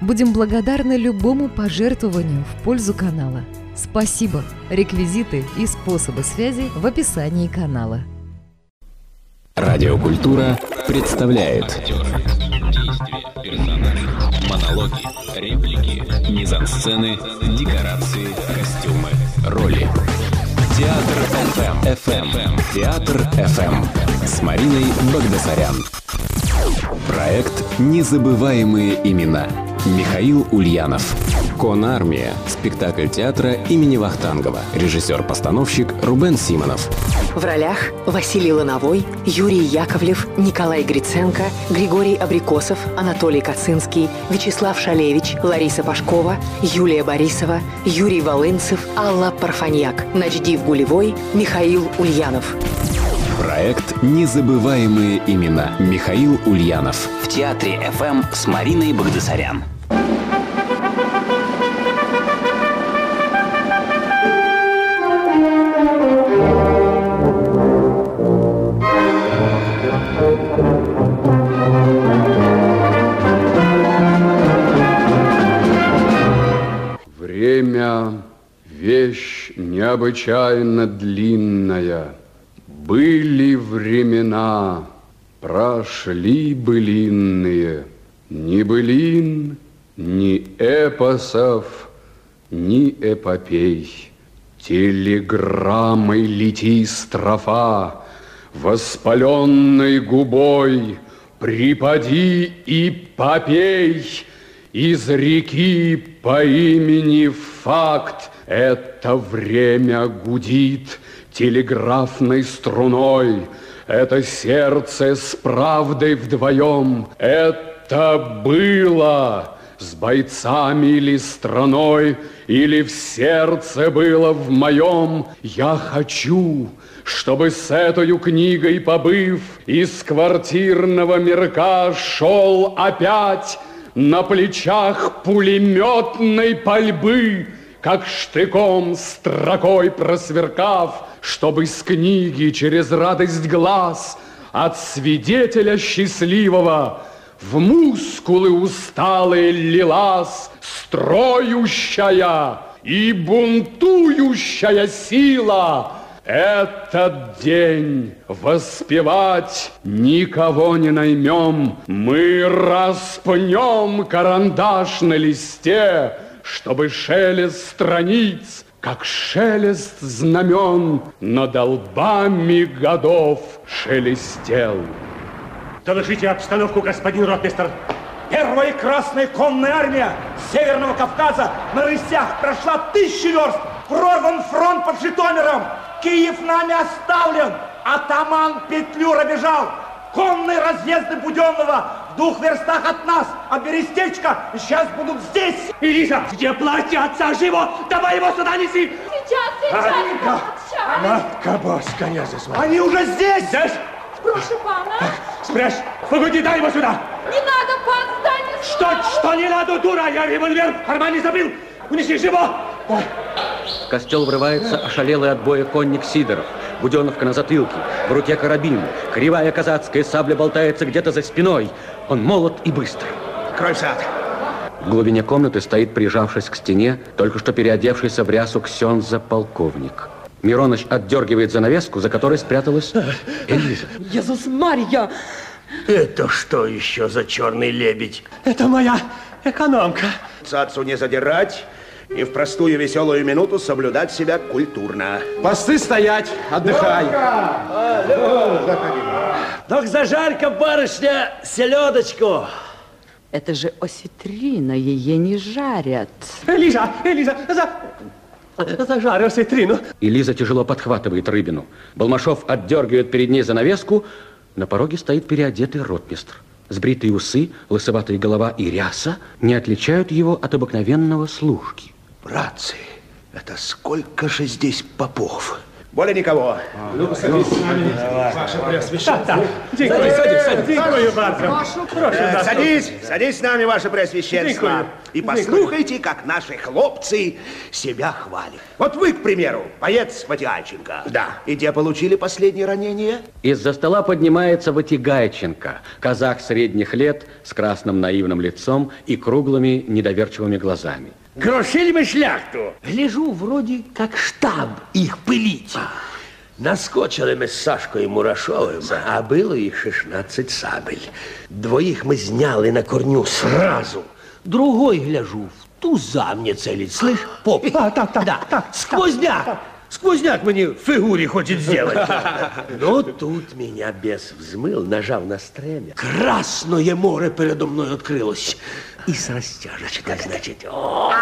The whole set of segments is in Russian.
Будем благодарны любому пожертвованию в пользу канала. Спасибо! Реквизиты и способы связи в описании канала. Радиокультура представляет Монологи, реплики, мизансцены, декорации, костюмы, роли. Театр FM. FM. Театр FM. С Мариной Багдасарян. Проект «Незабываемые имена». Михаил Ульянов. Конармия. Спектакль театра имени Вахтангова. Режиссер-постановщик Рубен Симонов. В ролях Василий Лановой, Юрий Яковлев, Николай Гриценко, Григорий Абрикосов, Анатолий Кацинский, Вячеслав Шалевич, Лариса Пашкова, Юлия Борисова, Юрий Волынцев, Алла Парфаньяк, Начдив Гулевой, Михаил Ульянов. Проект «Незабываемые имена». Михаил Ульянов. В театре FM с Мариной Багдасарян. Время – вещь необычайно длинная. Были времена, прошли былинные, Ни былин, ни эпосов, ни эпопей. Телеграммой лети строфа, Воспаленной губой Припади и попей Из реки по имени Факт Это время гудит телеграфной струной. Это сердце с правдой вдвоем. Это было с бойцами или страной, или в сердце было в моем. Я хочу, чтобы с этой книгой побыв, из квартирного мирка шел опять на плечах пулеметной пальбы, как штыком строкой просверкав, чтобы с книги через радость глаз от свидетеля счастливого в мускулы усталые лилась строющая и бунтующая сила. Этот день воспевать никого не наймем. Мы распнем карандаш на листе, чтобы шелест страниц как шелест знамен над долбами годов шелестел. Доложите обстановку, господин ротмистер. Первая Красная конная армия Северного Кавказа на рысях прошла тысячи верст. Прорван фронт под Житомиром. Киев нами оставлен. Атаман Петлюра бежал. Конные разъезды Буденного двух верстах от нас, а Берестечко сейчас будут здесь. Элиза, где платье отца живо? Давай его сюда неси. Сейчас, сейчас, сейчас. Матка Боска, не засвала. Они уже здесь. Здесь? Прошу пана. Спрячь. Погоди, дай его сюда. Не надо, пан, станет Что, что не надо, дура? Я револьвер в кармане забыл. Унеси живо. Ой. В костел врывается ошалелый от боя конник Сидоров. Буденовка на затылке, в руке карабин. Кривая казацкая сабля болтается где-то за спиной. Он молод и быстр. Крой сад. В глубине комнаты стоит, прижавшись к стене, только что переодевшийся в рясу ксенза полковник. Мироныч отдергивает занавеску, за которой спряталась Элиза. Иисус Марья! Это что еще за черный лебедь? Это моя экономка. Цацу не задирать и в простую веселую минуту соблюдать себя культурно. Посты стоять, отдыхай. Так зажарь-ка, барышня, селедочку. Это же осетрина, ее не жарят. Элиза, Элиза, за... зажарь осетрину. Элиза тяжело подхватывает рыбину. Балмашов отдергивает перед ней занавеску. На пороге стоит переодетый ротмистр. Сбритые усы, лысоватая голова и ряса не отличают его от обыкновенного служки. Братцы, это сколько же здесь попов? Более никого. Ну, садись с нами, ваше преосвященство. Дякую, садись, садись. Дякую, bardzo. Прошу, да. Садись, садись с нами, ваше преосвященство. И послухайте, как наши хлопцы себя хвалят. Вот вы, к примеру, боец Ватиальченко. Да. И где получили последнее ранение? Из-за стола поднимается Ватигайченко, казах средних лет с красным наивным лицом и круглыми недоверчивыми глазами. Крошили ми шляхту. Гляжу, вроді, як штаб їх пиліть. Наскочили ми з Сашкою Мурашовим, а було їх 16 сабель. Двоїх ми зняли на корню сразу. Другой, гляжу, в туза мне целить, слышь, поп? А, так, так, да. так. Сквозняк. Сквозняк мне в фигуре хочет сделать. Но тут меня бес взмыл, нажав на стремя. Красное море передо мной открылось. И с растяжечки, так значит, о,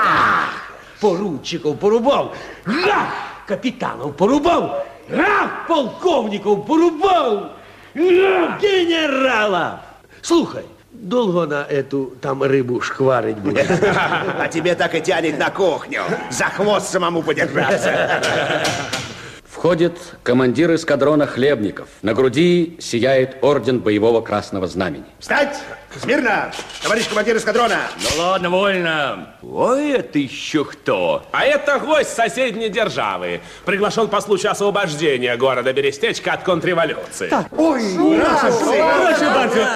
поручиков порубав, га, капитанов порубав, га, полковников порубав, га, генерала. Слухай, долго на эту там рыбу шкварить будет? А тебе так и тянет на кухню. За хвост самому подержаться. Входит командир эскадрона Хлебников. На груди сияет орден боевого красного знамени. Встать! Смирно! Товарищ командир эскадрона! Ну ладно, вольно. Ой, это еще кто? А это гость соседней державы. Приглашен по случаю освобождения города Берестечка от контрреволюции. Ой, Прошу bardzo.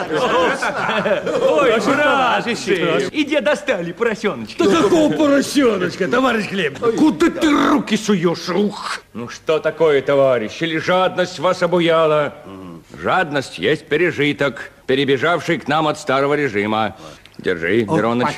Ой, братище. И где достали поросеночка? Да какого поросеночка, товарищ Хлеб? Куда ты руки суешь? Ух! Ну что такое, товарищ? Или жадность вас обуяла? Жадность есть пережиток, перебежавший к нам от старого режима. Держи, Мироныч.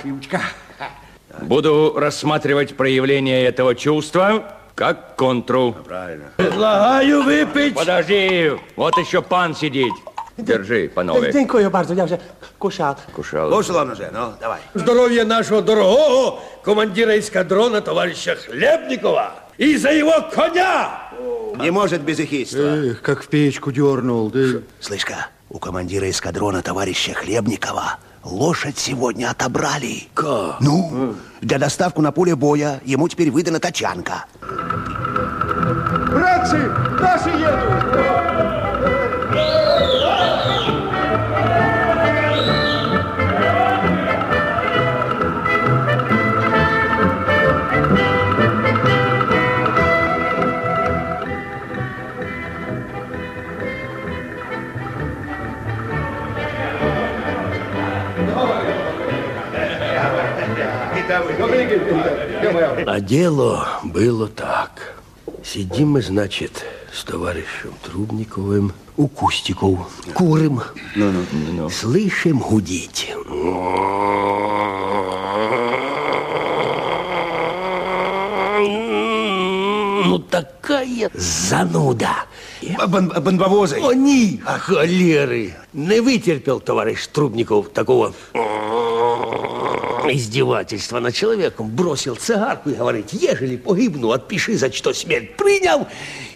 Буду рассматривать проявление этого чувства как контру. Правильно. Предлагаю выпить. Подожди, вот еще пан сидит. Держи, панове. Дякую bardzo, я вже кушав. Кушал. Слушал он уже, ну, давай. Здоровья нашего дорогого командира эскадрона товарища Хлебникова и за его коня! Не может без эхидства. Эх, как в печку дернул. Да... Слышь-ка, у командира эскадрона товарища Хлебникова лошадь сегодня отобрали. Как? Ну, для доставку на поле боя ему теперь выдана тачанка. Братцы, наши едут! А дело было так. Сидим мы, значит, с товарищем Трубниковым у кустиков, курим. Слышим гудеть. Ну, такая зануда. Бомбовозы. Они, холеры. Не вытерпел товарищ Трубников такого издевательства над человеком. Бросил цигарку и говорит, ежели погибну, отпиши, за что смерть принял,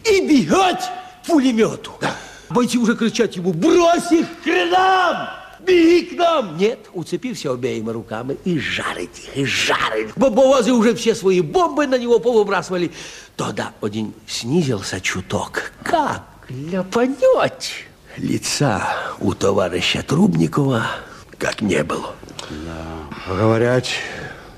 и бегать пулемету. Бойцы уже кричат ему, брось их к хренам! Беги к нам! Нет, уцепился обеими руками и жарить их, и жарить. Бомбовозы уже все свои бомбы на него повыбрасывали. Тогда один снизился чуток. Как ляпанет! Лица у товарища Трубникова как не было. Говорят,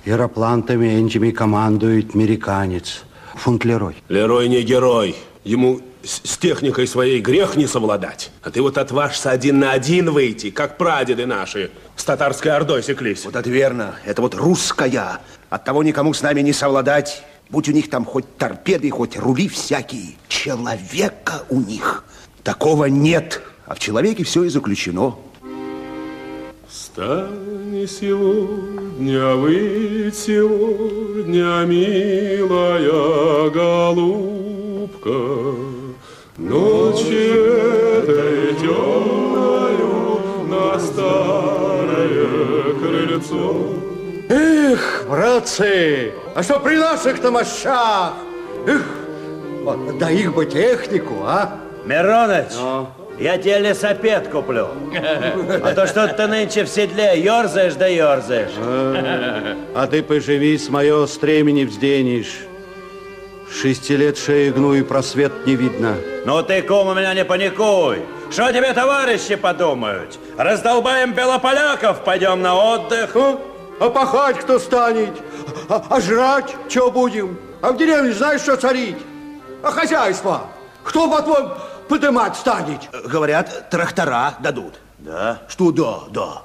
аэроплантами энджами командует американец. Фунт Лерой. Лерой не герой. Ему с, с техникой своей грех не совладать. А ты вот отважься один на один выйти, как прадеды наши с татарской ордой секлись. Вот это верно. Это вот русская. От того никому с нами не совладать. Будь у них там хоть торпеды, хоть рули всякие. Человека у них такого нет. А в человеке все и заключено. Встань сегодня, выйдь сегодня, милая голубка, Ночью этой темною на старое крыльцо. Эх, братцы, а что при наших-то мощах? Эх, вот, да их бы технику, а? Мироныч, Я тебе лесопед куплю. А то что ты нынче в седле ерзаешь да ерзаешь. А ты поживи, с мое стремени взденешь. Шести лет шею гну и просвет не видно. Ну ты, кум, у меня не паникуй. Что тебе товарищи подумают? Раздолбаем белополяков, пойдем на отдых. А пахать кто станет? А, а жрать что будем? А в деревне знаешь, что царить? А хозяйство? Кто, по-твоему, подымать станет? Говорят, трактора дадут. Да? Что да, да.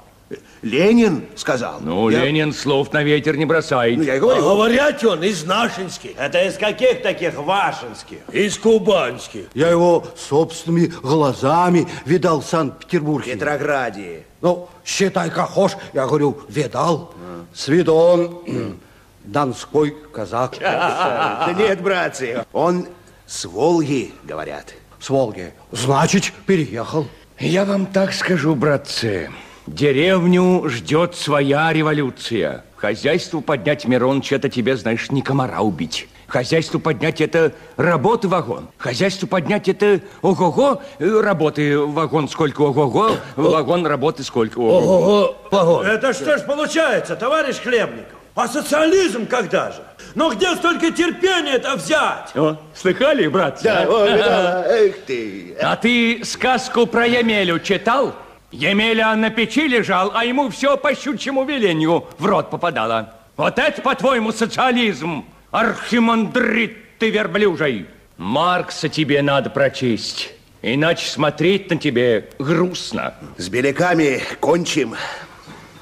Ленин сказал. Ну, Я- Ленин слов на ветер не бросает. Ну, я и говорю. А говорят он из нашинских. Это из каких таких вашинских? Из кубанских. Я его собственными глазами видал в Санкт-Петербурге. Петрограде. Ну, считай, как хошь, я говорю, видал. С виду он донской казак. Да нет, братцы, он с Волги, говорят. С Волги. Значит, переехал. Я вам так скажу, братцы. Деревню ждет своя революция. Хозяйству поднять, Мироныч, это тебе, знаешь, не комара убить. Хозяйству поднять это работы вагон. Хозяйству поднять это ого-го, э, работы вагон сколько ого-го, вагон работы сколько ого-го. Ого, Это что ж получается, товарищ Хлебников? А социализм когда же? Ну где столько терпения-то взять? О, слыхали, братцы? Да, а? о, видала, эх ты. А ты сказку про Емелю читал? Емеля на печи лежал, а ему все по щучьему велению в рот попадало. Вот это, по-твоему, социализм, архимандрит ты верблюжий. Маркса тебе надо прочесть, иначе смотреть на тебе грустно. С беляками кончим.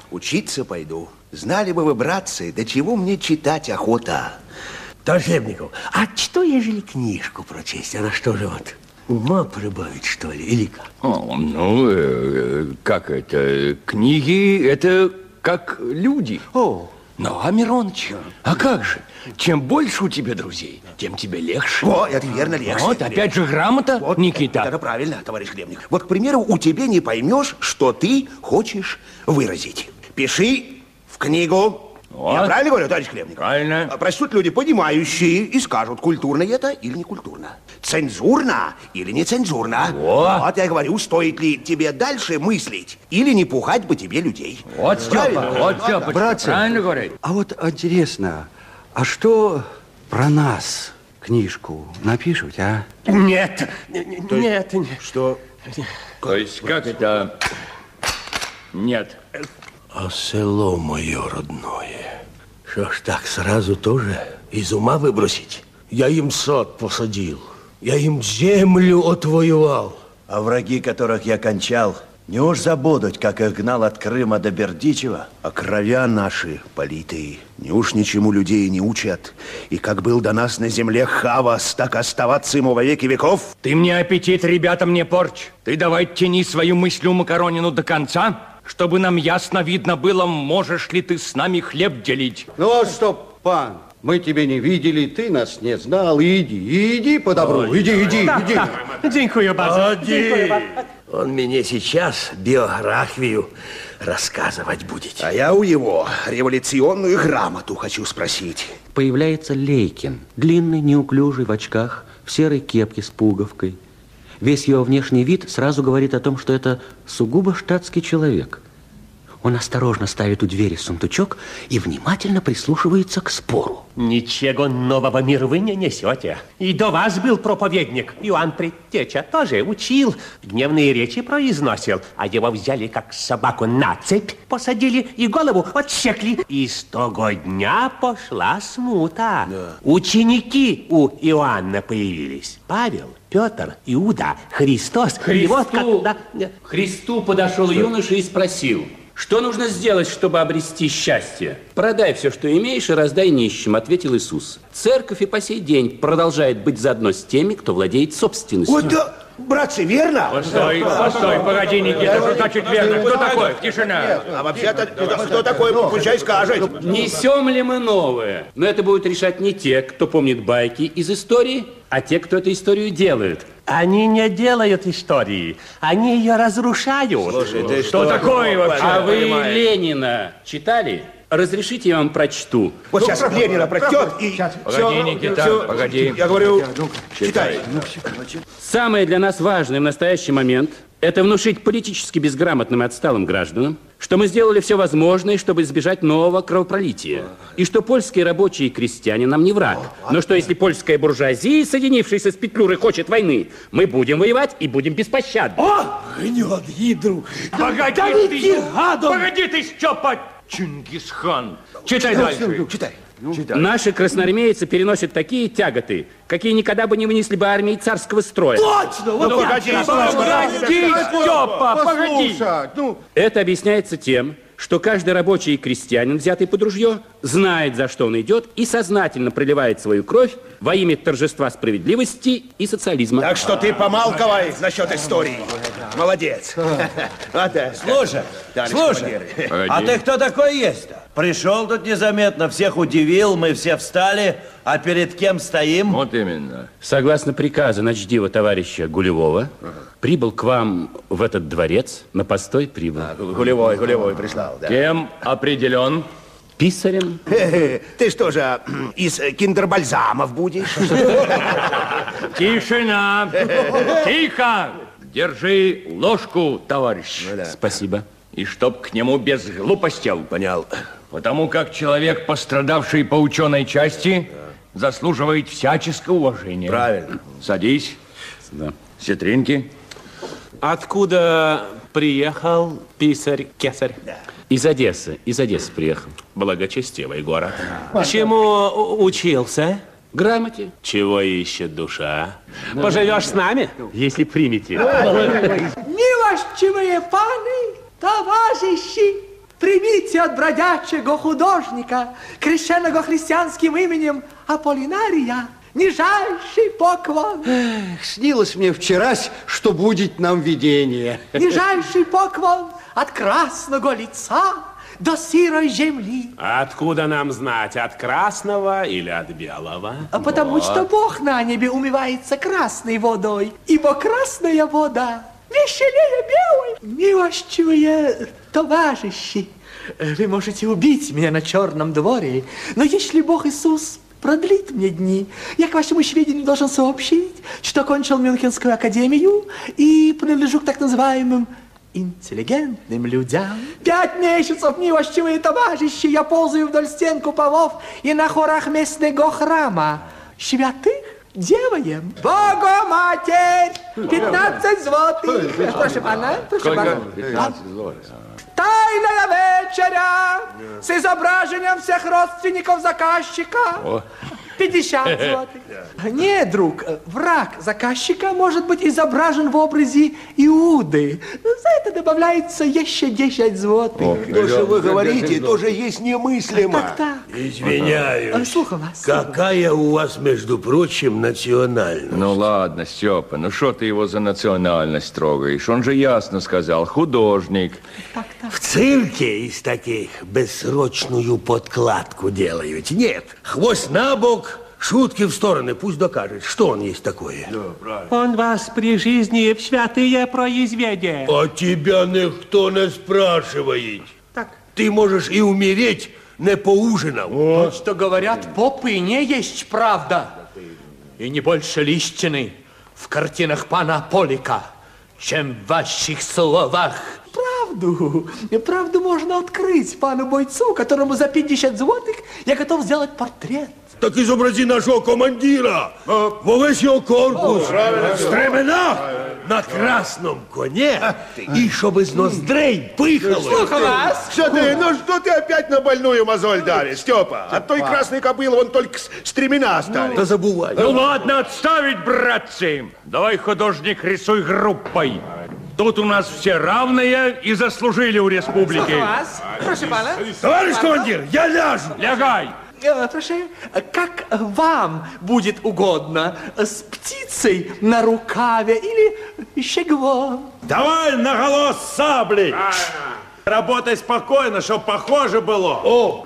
Учиться пойду. Знали бы вы, братцы, до чего мне читать охота. Товарищ Хлебников, а что, ежели книжку прочесть? Она что же вот, ума прибавит, что ли, или как? О, ну, э, как это, книги, это как люди. О. Ну, а Мироныч, а как же? Чем больше у тебя друзей, тем тебе легче. О, это верно, легче. Вот, опять же, грамота, Вот, Никита. Это правильно, товарищ Хлебник. Вот, к примеру, у тебя не поймешь, что ты хочешь выразить. Пиши в книгу. Я правильно говорю, товарищ Хлебник? Правильно. А Прочтут люди, понимающие, и скажут, культурно это или не культурно. Цензурно или не цензурно. Вот я говорю, стоит ли тебе дальше мыслить, или не пугать бы тебе людей. Вот, Степа, вот, Степа, Братцы, правильно говорит. А вот интересно, а что про нас книжку напишут, а? Нет, нет, нет. Что? То есть, как это? Нет. А село мое родное, что ж так сразу тоже из ума выбросить? Я им сад посадил, я им землю отвоевал. А враги, которых я кончал, не уж забудут, как их гнал от Крыма до Бердичева? А кровя наши политые, не уж ничему людей не учат. И как был до нас на земле Хавас, так оставаться ему во веки веков. Ты мне аппетит ребятам не порчь. Ты давай тяни свою мысль Макаронину до конца, чтобы нам ясно видно было, можешь ли ты с нами хлеб делить. Ну вот что, пан, мы тебя не видели, ты нас не знал. Иди, иди по добру, иди, иди, иди. Дякую, Оди. Он мне сейчас биографию рассказывать будет. А я у его революционную грамоту хочу спросить. Появляется Лейкин, длинный, неуклюжий, в очках, в серой кепке с пуговкой. Весь его внешний вид сразу говорит о том, что это сугубо штатский человек. Он осторожно ставит у двери сундучок и внимательно прислушивается к спору. Ничего нового мир вы не несете. И до вас был проповедник. Иоанн Предтеча тоже учил. Гневные речи произносил. А его взяли как собаку на цепь, посадили и голову отсекли. И с того дня пошла смута. Ученики у Иоанна появились. Павел, Петр, Иуда, Христос. И вот Христу, когда... Христу подошел юноша и спросил, что нужно сделать, чтобы обрести счастье? Продай все, что имеешь, и раздай нищим, ответил Иисус. Церковь и по сей день продолжает быть заодно с теми, кто владеет собственностью. Вот да, братцы, верно? Постой, постой, погоди, Никита, что значит верно? Кто такой? Тишина. А вообще-то, это кто такой, пускай скажет. Несем ли мы новое? Но это будут решать не те, кто помнит байки из истории, а те, кто эту историю делают. Они не делают истории, они ее разрушают. Слушай, ты Что что такое вообще? А вы понимаешь? Ленина читали? Разрешите, я вам прочту. Вот сейчас Ленина прочтет и... Погоди, Никита, погоди. Я говорю, читай. Самое для нас важное в настоящий момент Это внушить политически безграмотным и отсталым гражданам, что мы сделали все возможное, чтобы избежать нового кровопролития. И что польские рабочие и крестьяне нам не враг. Но что если польская буржуазия, соединившаяся с Петлюрой, хочет войны, мы будем воевать и будем беспощадны. О, гнет гидру. Погоди Да ты, гадом. погоди ты, Степа Чингисхан. Читай Ну, дальше. Читай. Наши красноармейцы переносят такие тяготы, какие никогда бы не вынесли бы армии царского строя. Точно! Вот Ну, погоди, погоди. Степа, погоди. Ну, Это объясняется тем, что каждый рабочий и крестьянин, взятый под ружье, знает, за что он идет, и сознательно проливает свою кровь во имя торжества справедливости и социализма. Так что ты помалковай насчет истории. Молодец. Вот так. Слушай, слушай, а ты кто такой есть-то? Пришел тут незаметно, всех удивил, мы все встали, а перед кем стоим? Вот именно. Согласно приказу начдива товарища Гулевого, прибыл к вам в этот дворец, на постой прибыл. Гулевой, Гулевой прислал, да. Кем определен? Писарем. Ты что же, из киндербальзамов будешь? Тишина! Тихо! Держи ложку, товарищ. Спасибо. И чтоб к нему без глупостей. Понял. Потому как человек, пострадавший по ученой части, заслуживает всяческого уважения. Правильно. Садись. Да. Ситринки. Откуда приехал писарь-кесарь? Из Одессы, из Одессы приехал. Благочестивый город. Чему учился? Грамоте. Чего ищет душа? Поживешь с нами, если примете. Милостивые паны, товарищи, примите от бродячего художника, крещенного христианским именем Аполлинария, нижайший поклон. Эх, снилось мне вчерась, что будет нам видение. Нижайший поклон от красного лица до сырой земли. Откуда нам знать, от красного или от белого? А Потому что Бог на небе умывается красной водой, ибо красная вода веселее белой. Милостивые товарищи, вы можете убить меня на черном дворе, но если Бог Иисус продлит мне дни, я к вашему сведению должен сообщить, что окончил Мюнхенскую академию и принадлежу к так называемым интеллигентным людям. Пять месяцев, милостивые товарищи, я ползаю вдоль стен куполов и на хорах местного храма. Святых делаем. Богоматерь! 15 злотых. Прошу пана, прошу пана. Тайная вечеря с изображением всех родственников заказчика. 50 злотых. Нет, друг, э, враг заказчика может быть изображен в образе Иуды. За это добавляется еще 10 злотых. То, что вы говорите, тоже есть немыслимо. Так, так. Извиняюсь. Слухаю вас. Какая у вас, между прочим, национальность? Ну ладно, Степа, ну что ты его за национальность трогаешь? Он же ясно сказал, художник. В цирке из таких бессрочную подкладку делают. Нет, хвост на бок, шутки в стороны, пусть докажет, что он есть такое. Он вас при жизни в святые произведе. А тебя никто не спрашивает. Так. Ты можешь и умереть, не поужинав. Вот что говорят попы, не есть правда. И не больше листины в картинах пана Полика, чем в ваших словах. Правду, правду можно открыть пану бойцу, которому за 50 злотых я готов сделать портрет. Так изобрази нашего командира. Во весь его корпус. В стременах, на красном коне. И чтобы из ноздрей пыхало. Слухаю вас. Что ты, ну что ты опять на больную мозоль давишь, Степа? От той красной кобылы вон только стремена остались. Да забывай. Ну ладно, отставить, братцы. Давай, художник, рисуй группой. Тут у нас все равные и заслужили у республики. Слухаю вас. Прошу пана. Товарищ командир, я ляжу. Лягай. Э, Прошу, как вам будет угодно, с птицей на рукаве или щеглом? Давай на голос сабли! Работай спокойно, чтоб похоже было. О,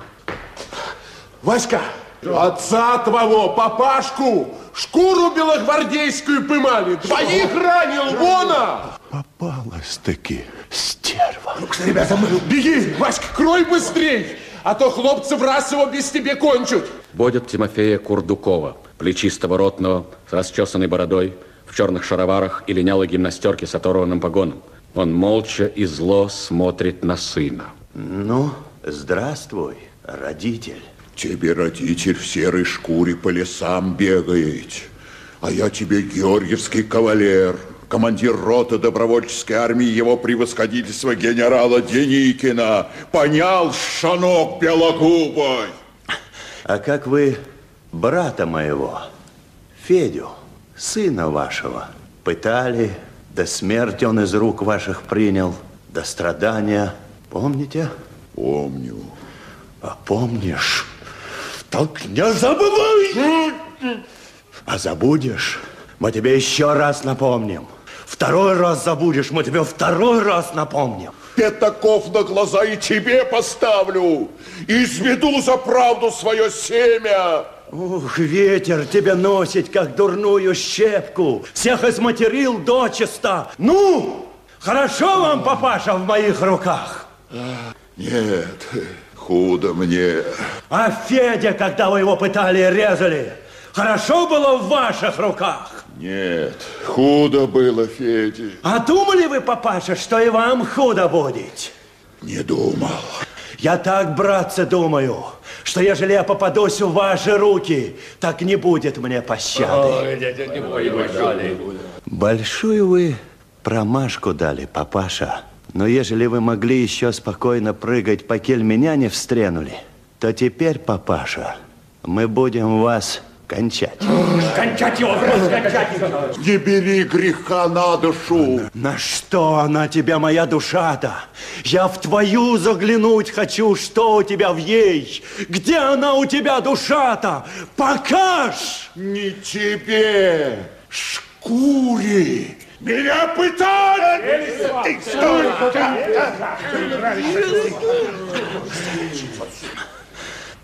Васька, отца твоего, папашку, шкуру белогвардейскую пымали, двоих ранил, вона! Попалась-таки стерва. Ну, ребята, мы... Беги, Васька, крой быстрей, а то хлопцы в раз его без тебе кончат. Водят Тимофея Курдукова, плечистого ротного, с расчесанной бородой, в черных шароварах и линялой гимнастерке с оторванным погоном. Он молча и зло смотрит на сына. Ну, здравствуй, родитель. Тебе родитель в серой шкуре по лесам бегает, а я тебе георгиевский кавалер, командир роты добровольческой армии его превосходительства генерала Деникина. Понял, шанок белогубой? А как вы брата моего, Федю, сына вашего, пытали, до смерти он из рук ваших принял, до страдания, помните? Помню. А помнишь? Так не забывай! А забудешь, мы тебе еще раз напомним. Второй раз забудешь, мы тебе второй раз напомним. Пятаков на глаза и тебе поставлю. Изведу за правду свое семя. Ух, ветер тебя носит, как дурную щепку. Всех изматерил дочисто. Ну, хорошо вам, папаша, в моих руках? Нет, худо мне. А Федя, когда вы его пытали и резали, хорошо было в ваших руках? Нет, худо было, Феде. А думали вы, папаша, что и вам худо будет? Не думал. Я так, братцы, думаю, что ежели я попадусь в ваши руки, так не будет мне пощады. Большую вы промашку дали, папаша. Но ежели вы могли еще спокойно прыгать, покель меня не встренули, то теперь, папаша, мы будем вас кончать. Кончать его, кончать! Не бери греха на душу. На что она тебе, моя душа-то? Я в твою заглянуть хочу, что у тебя в ей. Где она у тебя, душа-то? Покаж! Не тебе, шкуре. Меня пытали!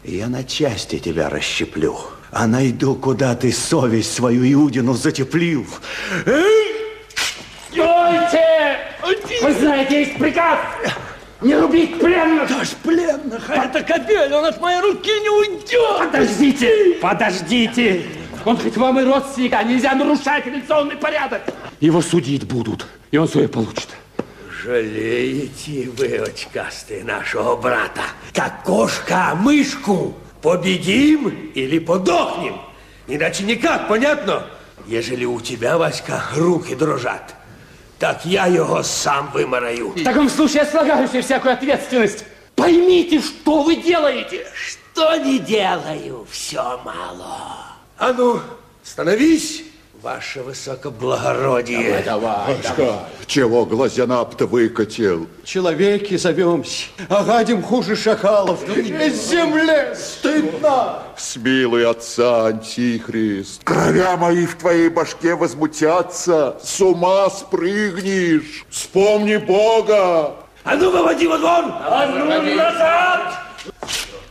Я на части тебя расщеплю, а найду, куда ты совесть свою Иудину затеплил. Стойте! Вы знаете, есть приказ не рубить пленных. Аж пленных, а это кобель, он от моей руки не уйдет. Подождите, подождите. Он хоть вам и родственник, а нельзя нарушать революционный порядок. Его судить будут, и он свое получит. Жалеете вы, очкастые, нашего брата, как кошка мышку. Победим или подохнем. Иначе никак, понятно? Ежели у тебя, Васька, руки дрожат, так я его сам вымораю. В таком случае я слагаю себе всякую ответственность. Поймите, что вы делаете. Что не делаю, все мало. А ну, становись, ваше высокоблагородие. Давай, давай. Чего глазянап-то выкатил? Человеки зовемся, а гадим хуже шакалов. Земле стыдно. Смилуй отца, Антихрист. Короля мои в твоей башке возмутятся. С ума спрыгнешь. Вспомни Бога. А ну, выводи вон! А ну, назад!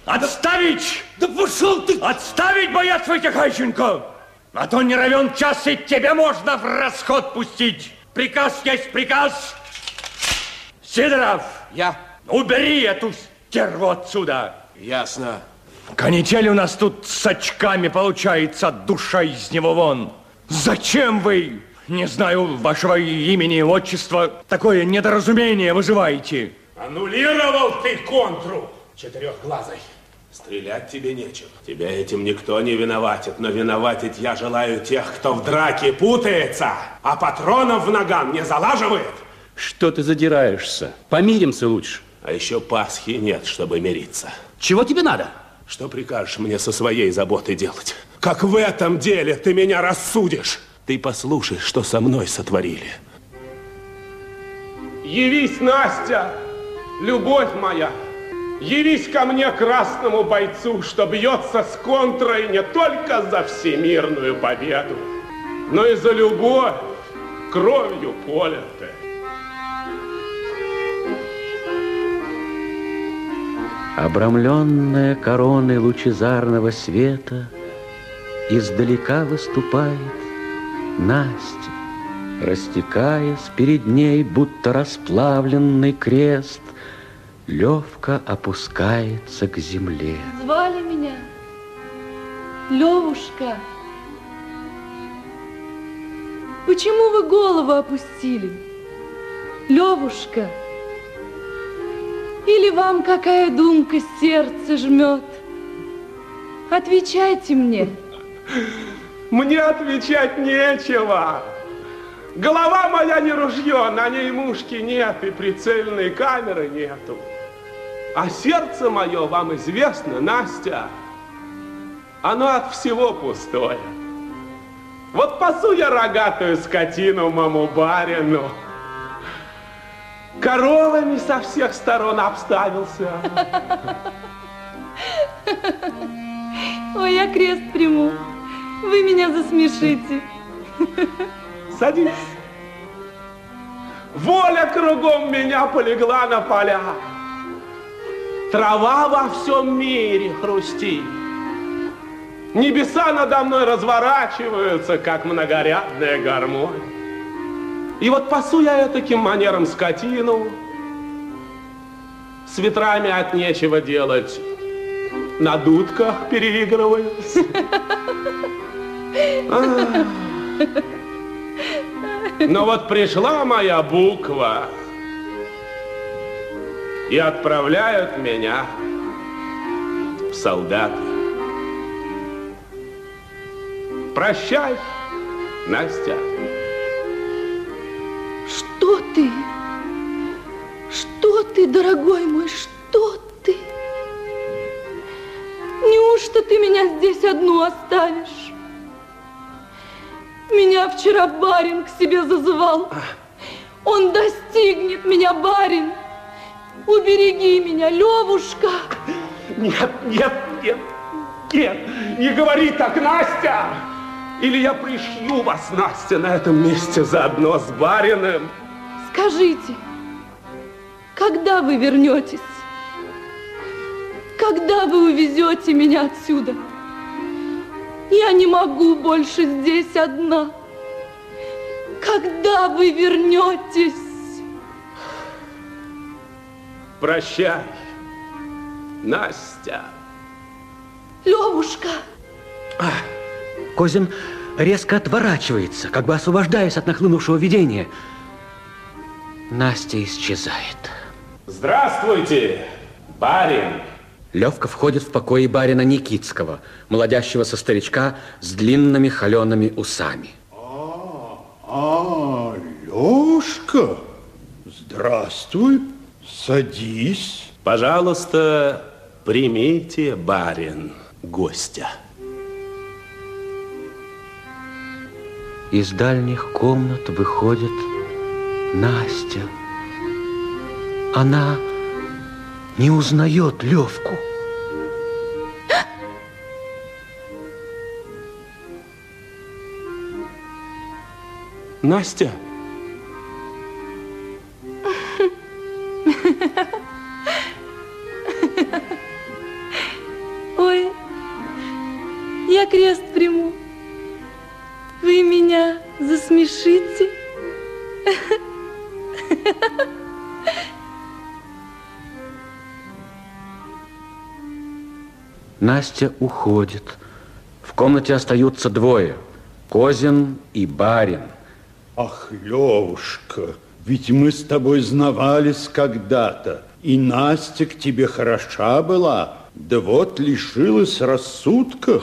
Отставить! Да пошел ты! Отставить, боец Вытихайченко! А то не равен час, и тебя можно в расход пустить. Приказ есть приказ. Сидоров! Я. Убери эту стерву отсюда. Ясно. Канитель у нас тут с очками получается, душа из него вон. Зачем вы, не знаю вашего имени и отчества, такое недоразумение вызываете? Аннулировал ты контру четырехглазой. Стрелять тебе нечем. Тебя этим никто не виноватит, но виноватить я желаю тех, кто в драке путается, а патронов в ногам не залаживает. Что ты задираешься? Помиримся лучше. А еще Пасхи нет, чтобы мириться. Чего тебе надо? Что прикажешь мне со своей заботой делать? Как в этом деле ты меня рассудишь? Ты послушай, что со мной сотворили. Явись, Настя, любовь моя, явись ко мне, красному бойцу, что бьется с контрой не только за всемирную победу, но и за любовь, кровью полетой. Обрамленная короной лучезарного света, Издалека выступает Настя, Растекаясь перед ней, будто расплавленный крест, Левка опускается к земле. Звали меня? Левушка. Почему вы голову опустили? Левушка, или вам какая думка сердце жмет? Отвечайте мне. Мне отвечать нечего. Голова моя не ружье, на ней мушки нет и прицельной камеры нету. А сердце мое вам известно, Настя, оно от всего пустое. Вот пасу я рогатую скотину маму барину. Коровами со всех сторон обставился. Ой, я крест приму. Вы меня засмешите. Садись. Воля кругом меня полегла на поля. Трава во всем мире хрустит. Небеса надо мной разворачиваются, как многорядная гармонь. И вот пасу я таким манером скотину, с ветрами от нечего делать, на дудках переигрываюсь. Но вот пришла моя буква, и отправляют меня в солдаты. Прощай, Настя. Что ты? Что ты, дорогой мой, что ты? Неужто ты меня здесь одну оставишь? Меня вчера барин к себе зазывал. Он достигнет меня, барин. Убереги меня, Левушка. Нет, нет, нет, нет, не говори так, Настя! Или я пришью вас, Настя, на этом месте заодно с барином. Скажите, когда вы вернетесь? Когда вы увезете меня отсюда? Я не могу больше здесь одна. Когда вы вернетесь? Прощай, Настя. Левушка. Козин резко отворачивается, как бы освобождаясь от нахлынувшего видения. Настя исчезает. Здравствуйте, барин. Левка входит в покои барина Никитского, молодящегося старичка с длинными холеными усами. А, Лёшка, здравствуй, садись. Пожалуйста, примите, барин, гостя. Из дальних комнат выходит Настя. Она не узнает Левку. Настя. Ой, я крест приму. Вы меня засмешите. Настя уходит. В комнате остаются двое. Козин и барин. Ах, Левушка, ведь мы с тобой знавались когда-то, и Настя к тебе хороша была, да вот лишилась рассудка.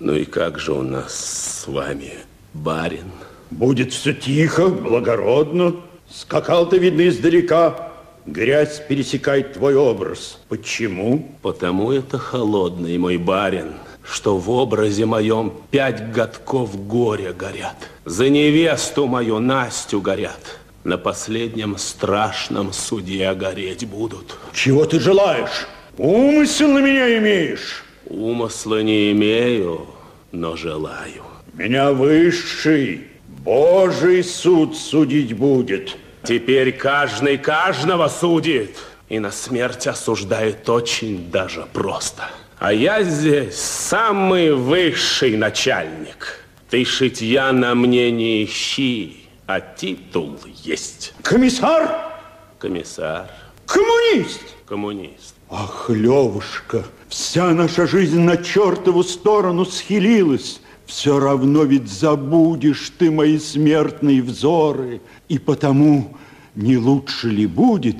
Ну и как же у нас с вами, барин? Будет все тихо, благородно. Скакал ты, видно, издалека. Грязь пересекает твой образ. Почему? Потому это холодный мой барин, что в образе моем пять годков горя горят. За невесту мою Настю горят. На последнем страшном суде гореть будут. Чего ты желаешь? Умысел на меня имеешь? Умысла не имею, но желаю. Меня высший, Божий суд судить будет. Теперь каждый каждого судит и на смерть осуждает очень даже просто. А я здесь самый высший начальник. Ты шитья на мне не ищи, а титул есть. Комиссар? Комиссар. Коммунист? Коммунист. Ах, Левушка, вся наша жизнь на чертову сторону схилилась. все равно ведь забудешь ты мои смертные взоры, и потому не лучше ли будет,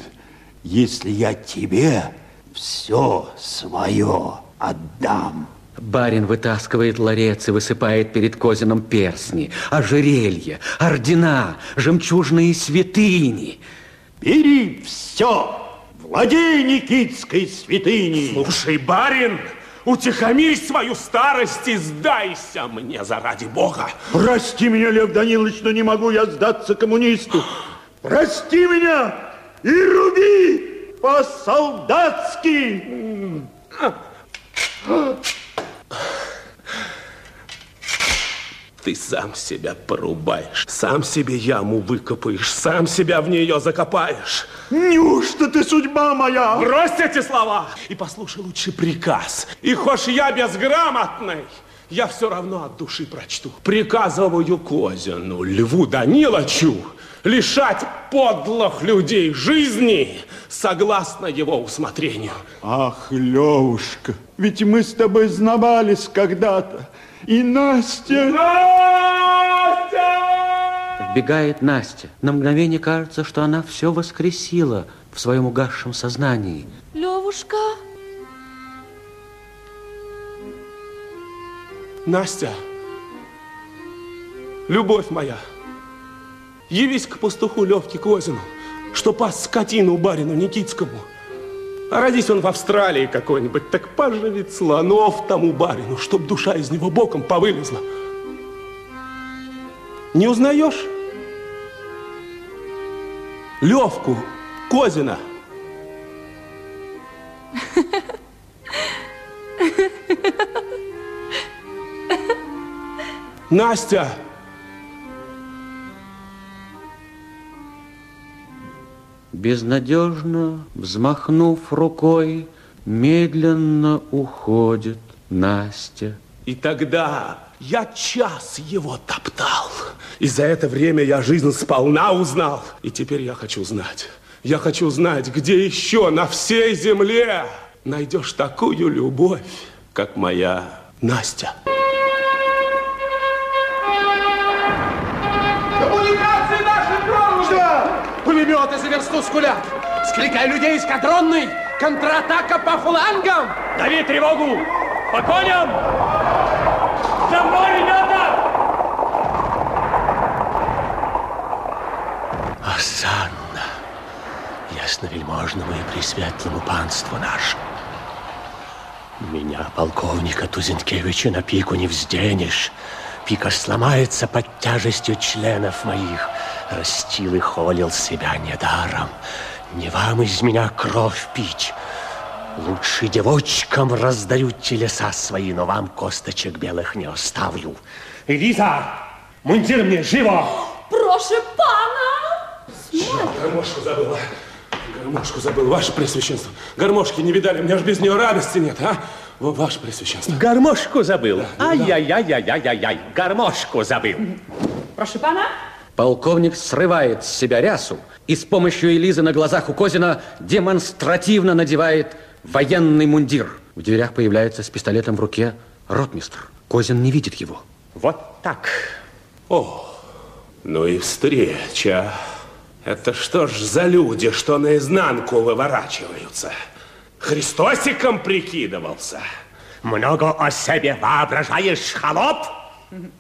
если я тебе все свое отдам? Барин вытаскивает ларец и высыпает перед Козином персни, ожерелья, ордена, жемчужные святыни. Бери все, владей Никитской святыней. Слушай, барин, утихомирь свою старость и сдайся мне заради Бога. Прости меня, Лев Данилович, но не могу я сдаться коммунисту. Прости меня и руби по-солдатски. Ты сам себя порубаешь, сам себе яму выкопаешь, сам себя в нее закопаешь. Неужто ты судьба моя? Брось эти слова и послушай лучше приказ. И хошь я безграмотный, я все равно от души прочту. Приказываю Козину, Льву Даниловичу, лишать подлых людей жизни согласно его усмотрению. Ах, Левушка, ведь мы с тобой знавались когда-то. И Настя... Настя! Вбегает Настя. На мгновение кажется, что она все воскресила в своем угасшем сознании. Левушка, Настя, любовь моя, явись к пастуху Левке Козину, что пас скотину барину Никитскому. А родись он в Австралии какой-нибудь, так поживет слонов тому барину, чтоб душа из него боком повылезла. Не узнаешь? Левку Козина. Настя! Безнадежно взмахнув рукой, медленно уходит Настя. И тогда я час его топтал. И за это время я жизнь сполна узнал. И теперь я хочу знать. Я хочу знать, где еще на всей земле найдешь такую любовь, как моя Настя. Коммуникации Пулеметы за версту скулят. Скликай людей эскадронный. Контратака по флангам. Дави тревогу! По коням! За мной, ребята! Осанна, ясновельможному и пресветлому панству нашему. Меня, полковника Тузенкевича, на пику не взденешь. Пика сломается под тяжестью членов моих. Растил и холил себя недаром. Не вам из меня кровь пить. Лучше девочкам раздаю телеса свои, но вам косточек белых не оставлю. Элиза, мундир мне, живо! прошу пана! Гармошку забыла. Гармошку забыл, ваше пресвященство. Гармошки не видали, мне аж без нее радости нет, а? Ваше пресвященство. Гармошку забыл. Ай-яй-яй-яй-яй-яй. Гармошку забыл. Прошу пана. Полковник срывает с себя рясу и с помощью Элизы на глазах у Козина демонстративно надевает военный мундир. В дверях появляется с пистолетом в руке ротмистр. Козин не видит его. Вот так. О, ну и встреча. Это что ж за люди, что наизнанку выворачиваются? Христосиком прикидывался. Много о себе воображаешь, холоп?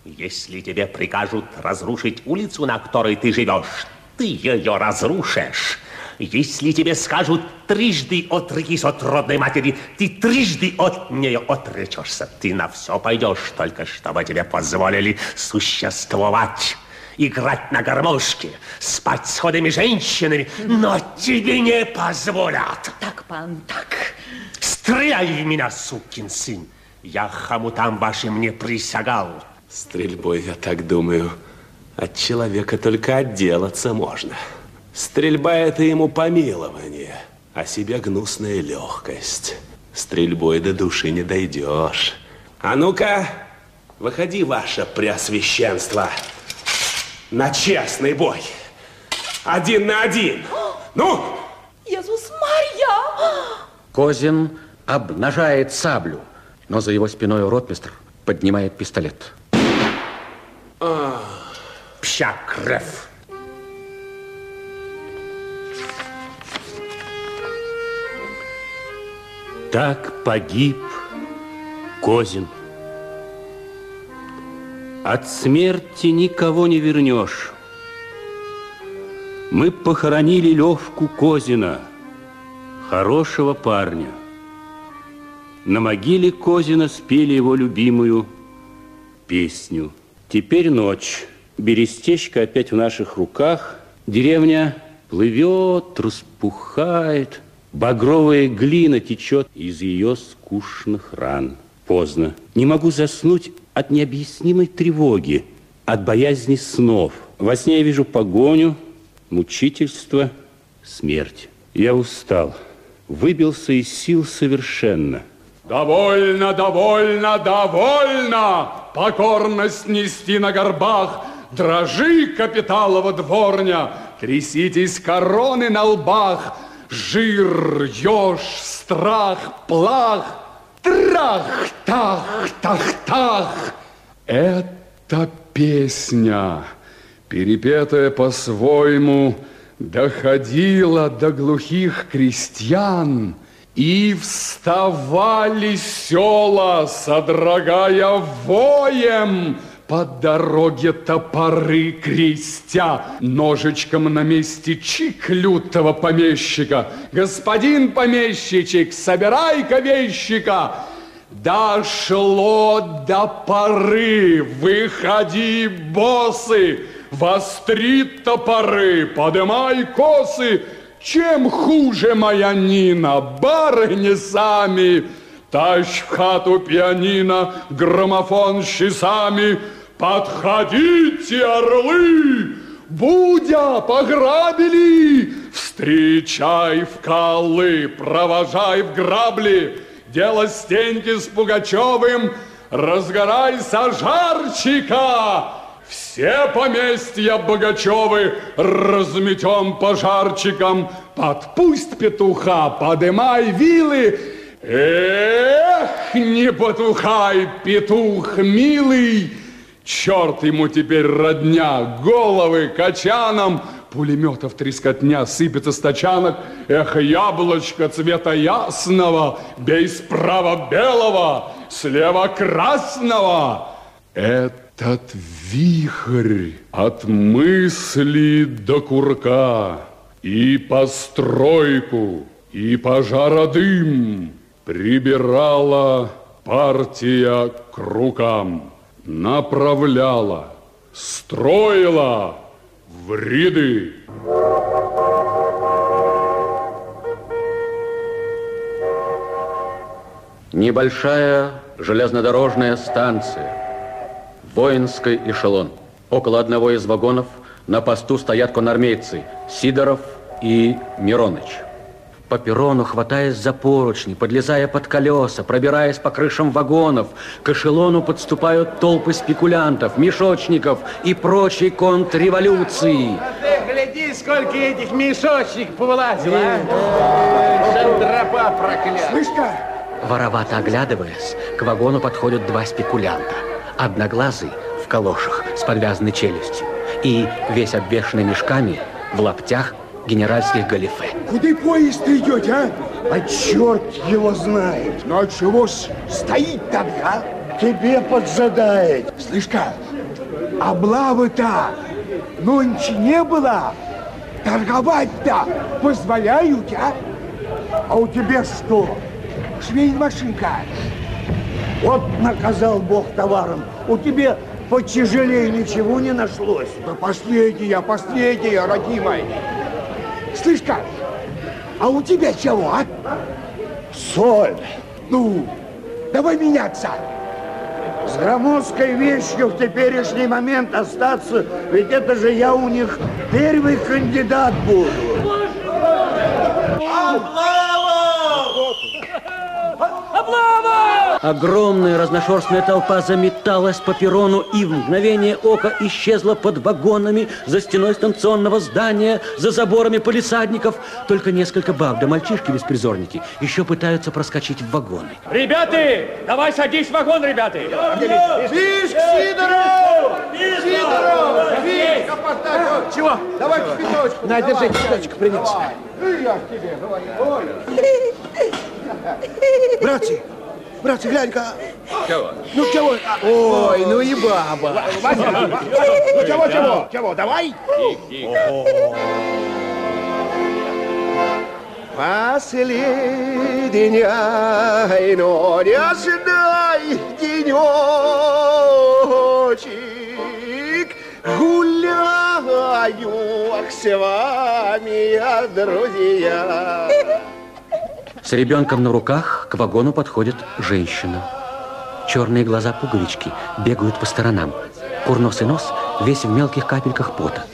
Если тебе прикажут разрушить улицу, на которой ты живешь, ты ее разрушишь. Если тебе скажут трижды отрекись от родной матери, ты трижды от нее отречешься. Ты на все пойдешь, только чтобы тебе позволили существовать. Играть на гармошке, спать с ходами женщинами, но тебе не позволят. Так, пан, так. Стреляй в меня, сукин сын. Я хомутам вашим не присягал. Стрельбой, я так думаю, от человека только отделаться можно. Стрельба – это ему помилование, а себе гнусная легкость. Стрельбой до души не дойдешь. А ну-ка, выходи, ваше преосвященство, на честный бой. Один на один. Ну, Иисус Марья! Козин обнажает саблю, но за его спиной ротмистр поднимает пистолет. Пщакрев. Так погиб Козин. От смерти никого не вернешь. Мы похоронили Левку Козина, хорошего парня. На могиле Козина спели его любимую песню. Теперь ночь. Берестечко опять в наших руках. Деревня плывет, распухает. Багровая глина течет из ее скучных ран. Поздно. Не могу заснуть от необъяснимой тревоги, от боязни снов. Во сне я вижу погоню, мучительство, смерть. Я устал, выбился из сил совершенно. Довольно, довольно, довольно покорность нести на горбах. Дрожи, капиталова дворня, тряситесь короны на лбах. Жир, еж, страх, плах, трах, тах, тах, тах. Это песня, перепетая по-своему, доходила до глухих крестьян, и вставали села, содрогая воем, по дороге топоры крестя, ножичком на месте чик лютого помещика. Господин помещичек, собирай-ка вещика. Дошло до поры, выходи, боссы, востри топоры, подымай косы. Чем хуже моя Нина, барыни сами, Тащ в хату пианино, граммофон с часами, Подходите, орлы! Будя пограбили! Встречай в колы, провожай в грабли! Дело Стеньки с Пугачевым, разгорай сожарчика! Все поместья Богачевы разметем пожарчиком, Подпусть петуха, подымай вилы, Эх, не потухай, петух милый, Черт ему теперь родня, головы качаном, Пулеметов трескотня сыпется с тачанок. Эх, яблочко цвета ясного, Бей справа белого, слева красного. Этот вихрь от мысли до курка И постройку, и пожародым Прибирала партия к рукам направляла, строила в ряды. Небольшая железнодорожная станция, воинский эшелон. Около одного из вагонов на посту стоят конармейцы Сидоров и Мироныч по перрону, хватаясь за поручни, подлезая под колеса, пробираясь по крышам вагонов, к эшелону подступают толпы спекулянтов, мешочников и прочей контрреволюции. А ты гляди, сколько этих мешочников повылазило, а? Шандропа проклятая. Слышь-ка, Воровато оглядываясь, к вагону подходят два спекулянта. Одноглазый в калошах с подвязанной челюстью и весь обвешанный мешками в лаптях генеральских галифе. Куда поезд идет, а? А черт его знает. Ну а чего ж стоит тогда? Тебе подзадает. Слышь-ка, облавы-то нонче не было. Торговать-то позволяют, а? А у тебя что? Швейная машинка. Вот наказал Бог товаром. У тебя потяжелее ничего не нашлось. Да последняя, последняя, родимая. Слышь-ка, а у тебя чего, а? Соль. Ну, давай меняться. С громоздкой вещью в теперешний момент остаться, ведь это же я у них первый кандидат буду. Облава! Облава! Огромная разношерстная толпа заметалась по перрону и в мгновение ока исчезла под вагонами, за стеной станционного здания, за заборами полисадников. Только несколько баб да мальчишки-беспризорники еще пытаются проскочить в вагоны. Ребята, давай садись в вагон, ребята. Вишь, Сидоров! Сидоров! Вишь! Чего? Давай кипяточку. На, держи, кипяточку принес. И я к тебе, давай. Братцы, братцы, глянь-ка. Чего? Ну, чего? Ой, ну и баба. Ну чего, чего? Чего, давай? Последняя, но не ожидай денечек, Гуляю с вами, друзья. С ребенком на руках к вагону подходит женщина. Черные глаза пуговички бегают по сторонам. Курносый нос весь в мелких капельках пота.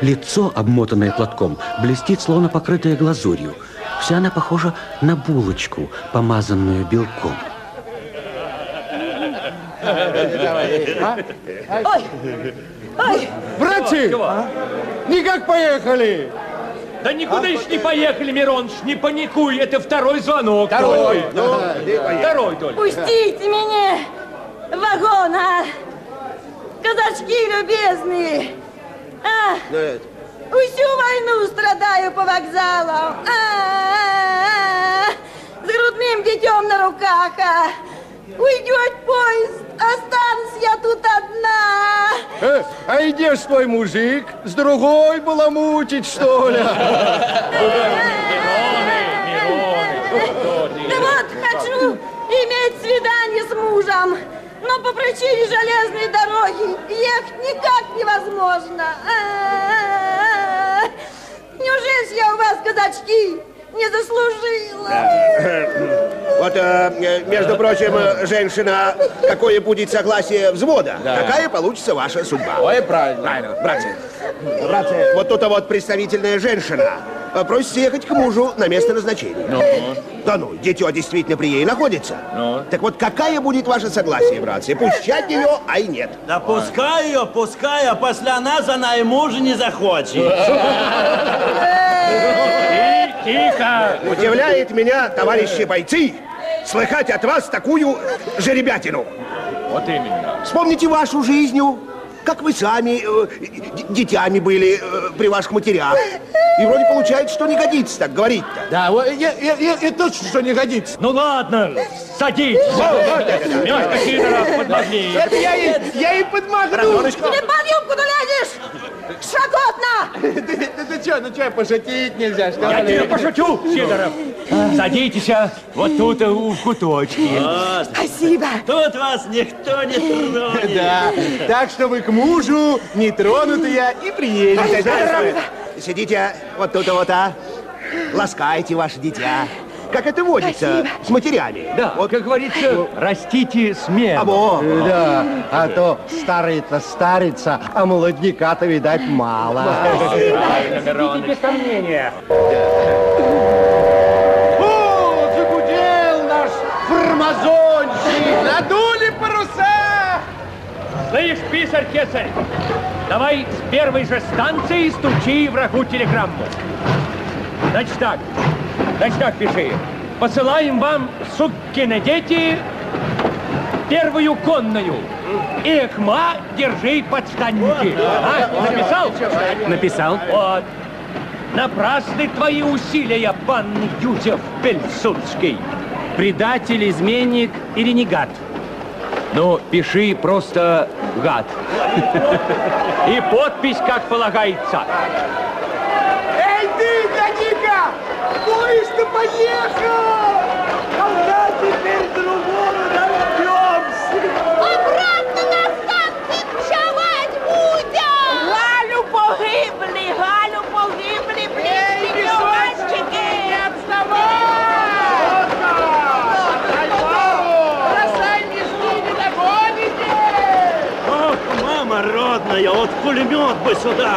Лицо, обмотанное платком, блестит, словно покрытое глазурью. Вся она похожа на булочку, помазанную белком. Ой, ой, Братцы, никак поехали. Да никуда еще не поехали, Мироныч, не паникуй, это второй звонок. Второй. только. Ну, Второй только. пустите меня в вагон, а! Казачки любезные! А, всю войну страдаю по вокзалам! А, с грудным детем на руках! А. Уйдет поезд, останусь я тут одна! Э, а идешь твой мужик с другой баламутить, что ли? Да вот, хочу иметь свидание с мужем, но по причине железной дороги ехать никак невозможно. А-а-а. Неужели ж я у вас, казачки, не заслужила? Вот, э, между прочим, э, женщина, какое будет согласие взвода, такая получится ваша судьба. Ой, правильно. Правильно, братцы. Братцы, вот тут вот представительная женщина э, просит ехать к мужу на место назначения. Да ну, дитё действительно при ей находится. Так вот, какая будет ваше согласие, братцы? Пущать ее, а и нет. Да пускай ее, пускай, а после нас она и мужа не захочет. Тихо! Удивляет меня, товарищи бойцы, слыхать от вас такую жеребятину. Вот именно. Вспомните вашу жизнью, как вы сами э, были э, при ваших матерях. И вроде получается, что не годится так говорить-то. Да, вот, я, я точно, что не годится. Ну ладно, садитесь. Мягко, Сидоров, подмогни. Это я и, я и подмахну. Ты под юбку лезешь! Шаготно! Ты, ты, ты что, ну что, пошутить нельзя, что Я ли? тебе пошучу, Сидоров. Садитесь а, вот тут а, у- в куточке. Спасибо! Тут вас никто не тронет. Да, так что вы к мужу нетронутые и приедете. Сидите вот тут вот, а. Ласкайте ваше дитя. Как это водится с матерями. Да, вот как говорится, растите смело. А во. Да, а то старый-то старится, а молодняка-то, видать, мало. Правильно, Мироныч. Без сомнения. О, загудел наш формазонщик, надули паруса. Слышь, писарь кесарь, давай с первой же станции стучи врагу телеграмму. Значит так, так пиши. Посылаем вам, суккины дети, первую конную. Эхма, держи подштанники. А, написал? Написал. Вот. Напрасны твои усилия, пан Юзеф Пельсудский. Предатель, изменник и ренегат. Ну, пиши просто гад. И подпись, как полагается. Эй, ты, гляди-ка, поезд-то поехал. Когда теперь другому дождемся? Обратно на станцию ночевать будем! Галю погибли, Галю погибли, близкие мальчики! Не Бросай мешки, не догоните! Ох, мама родная, вот пулемет бы сюда.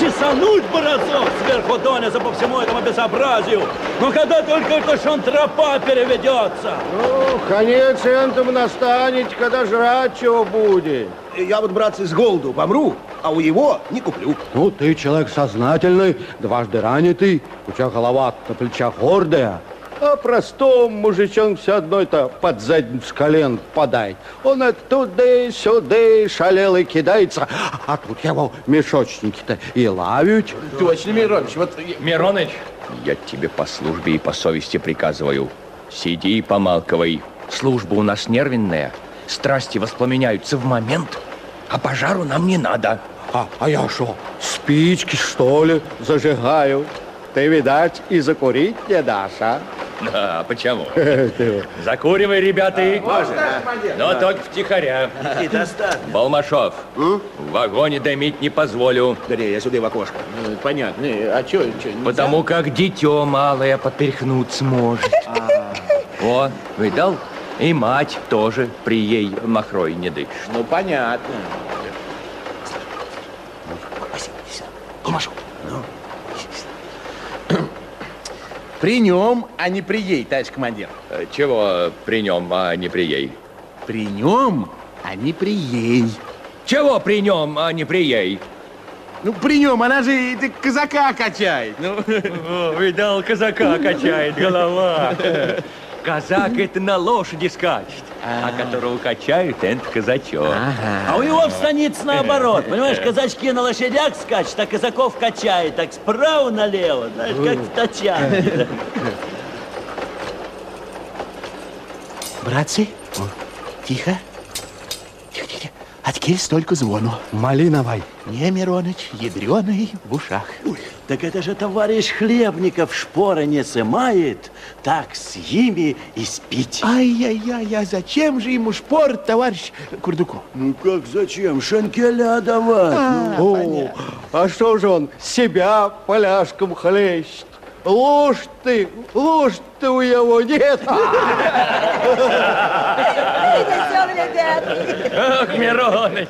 Чесануть бы разок сверху донизу по всему этому безобразию. Но когда только эта шантропа переведется. Ну, конец энтом настанет, когда жрать чего будет. Я вот, братцы, с голоду помру, а у его не куплю. Ну, ты человек сознательный, дважды ранитый, у тебя голова на плечах гордая. А простому мужичонку все одно-то под задницу колен подай. Он это туда-сюда шалелый кидается, а тут его мешочники-то и лавят. Точно, Мироныч, вот... Мироныч, я тебе по службе и по совести приказываю. Сиди и помалковай. Служба у нас нервенная. Страсти воспламеняются в момент, а пожару нам не надо. А, а я что, спички, что ли, зажигаю? Ты, видать, и закурить не дашь, а? Да, почему? Закуривай, ребята. Но только втихаря. И достаточно. Балмашов, в вагоне дымить не позволю. Да не, я сюда в окошко. Понятно. А что, Потому как дитё малое поперхнуться может. О, видал? И мать тоже при ей махрой не дышит. Ну, понятно. Машу. При нем, а не при ей, товарищ командир. Э, Чего при нем, а не при ей? При нем, а не при ей. Чего при нем, а не при ей? Ну, при нем, она же ты казака качает. Ну, О, видал, казака качает голова. Казак это на лошади скачет, а которого качают, это казачок. А у его в станице наоборот. Понимаешь, казачки на лошадях скачут, а казаков качает. Так справа налево, знаешь, как в тачане. Братцы. Тихо, тихо. Откель столько звону. Малиновой. Не, Мироныч, ядреный в ушах. Так это же товарищ Хлебников шпоры не сымает, так с ими и спить. Ай-яй-яй, а зачем же ему шпор, товарищ Курдуку? Ну как зачем? Шенкеля давать. А, Ну, О, а что же он себя поляшком хлещет? Ложь ты, ложь-то у его нет. Ах, Мироныч!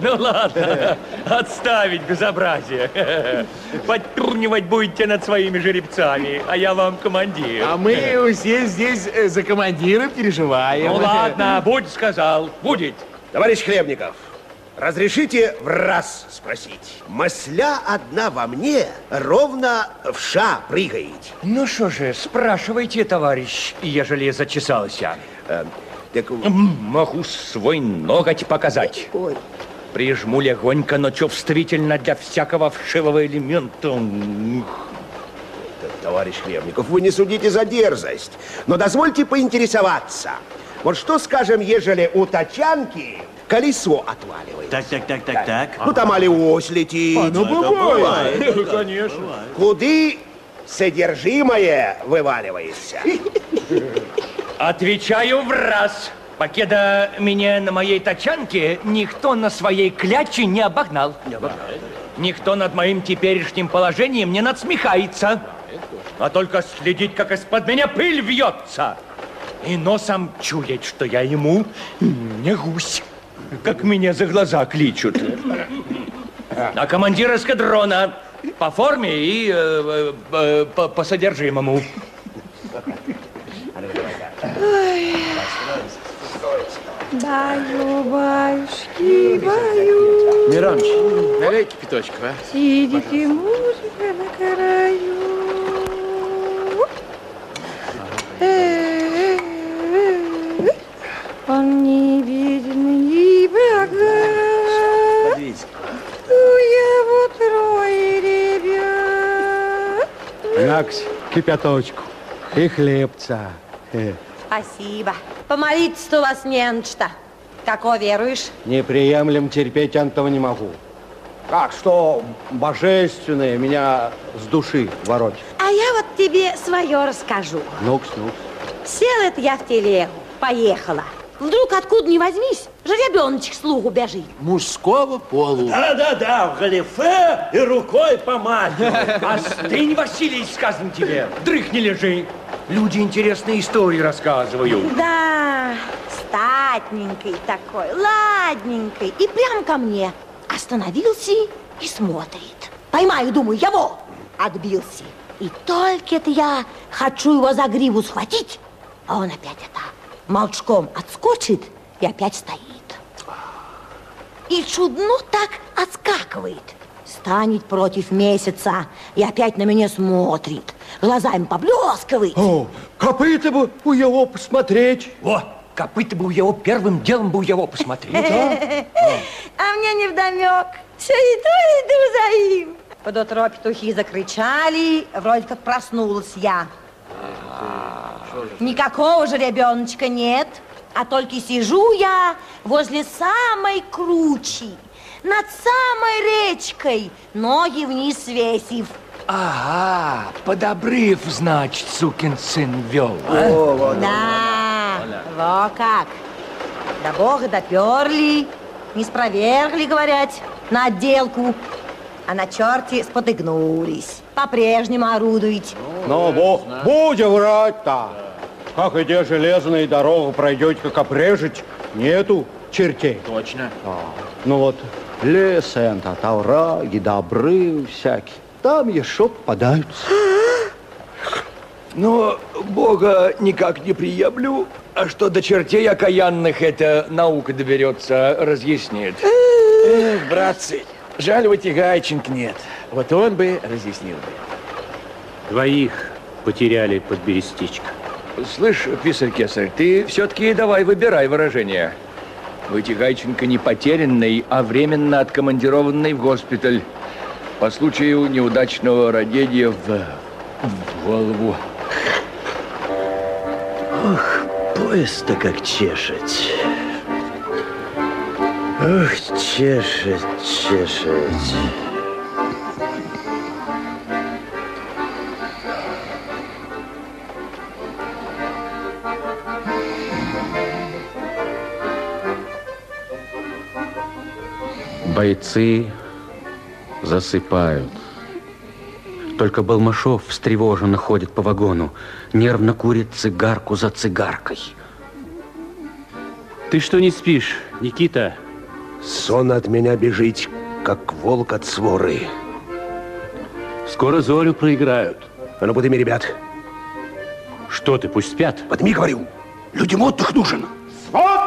Ну ладно, отставить безобразие. Подтрунивать будете над своими жеребцами, а я вам командир. А мы все здесь э, за командира переживаем. Ну ладно, будь сказал, будет. Товарищ Хлебников, разрешите в раз спросить. Масля одна во мне ровно в ша прыгает. Ну что же, спрашивайте, товарищ, ежели зачесался. Э, так... Могу свой ноготь показать. Ой. Прижму легонько, но чувствительно для всякого вшивого элемента. Товарищ Хлебников, вы не судите за дерзость, но дозвольте поинтересоваться. Вот что, скажем, ежели у тачанки колесо отваливается? Так, так, так, так, так. Ну, там али ось летит. А, ну, Это бывает. Конечно. Куды содержимое вываливается? Отвечаю в раз. Покеда меня на моей тачанке никто на своей кляче не обогнал. Никто над моим теперешним положением не надсмехается, а только следить, как из-под меня пыль вьется. И носом чуять, что я ему не гусь, как меня за глаза кличут. А командир эскадрона по форме и э, э, по, по содержимому. Ой. Баю, баюшки, баю. Мироныч, налей кипяточку, а? Сидит и музыка на краю. Э-э-э. Он не виден ни бога. У его трое ребят. Накс, кипяточку и хлебца. Э, Спасибо. Помолиться-то у вас не на что. Како веруешь? Неприемлем терпеть этого не могу. Как что божественное меня с души воротит. А я вот тебе свое расскажу. Ну-ка, ну Села это я в телегу, поехала. Вдруг откуда ни возьмись, жеребеночек слугу бежит. Мужского полу. Да-да-да, в галифе и рукой помахивает. Остынь, Василий, сказано тебе. Дрых не лежи. Люди интересные истории рассказывают. Да, статненький такой, ладненький. И прям ко мне. Остановился и смотрит. Поймаю, думаю, его. Отбился. И только это я хочу его за гриву схватить, а он опять это молчком отскочит и опять стоит. И чудно так отскакивает. Станет против месяца и опять на меня смотрит. Глазами поблескивает. О, копыта бы у его посмотреть. О, копыта бы у его первым делом бы у его посмотреть. А мне не вдомек. Все иду, иду за им. Под утро петухи закричали, вроде как проснулась я. Никакого же ребеночка нет, а только сижу я возле самой кручи, над самой речкой, ноги вниз свесив. Ага, под обрыв, значит, сукин сын вел. а? Да, во как. До бога доперли, не спровергли, говорят, на отделку. А на черте спотыгнулись. По-прежнему орудуете. Ну, бо, будем врать-то. Как иде железной дорогу пройдете, как обрежете, нету чертей. Точно. Ну вот, лес это, овраги, да обрывы всякие. Там еще попадаются. Но Бога никак не приемлю, а что до чертей окаянных эта наука доберется, разъяснит. Эх, братцы, жаль, вот и Гайченко нет. Вот он бы разъяснил бы. Двоих потеряли под Берестичко. Слышь, писарь Кесарь, ты все-таки давай выбирай выражение. Вытягайченко не потерянный, а временно откомандированный в госпиталь по случаю неудачного родения в, в голову. Ох, пояс-то как чешет. Ох, чешет, чешет. Бойцы засыпают. Только Балмашов встревоженно ходит по вагону, нервно курит цигарку за цигаркой. Ты что не спишь, Никита? Сон от меня бежит, как волк от своры. Скоро Зорю проиграют. А ну, подыми, ребят. Что ты, пусть спят? Подыми, говорю. Людям отдых нужен. Вот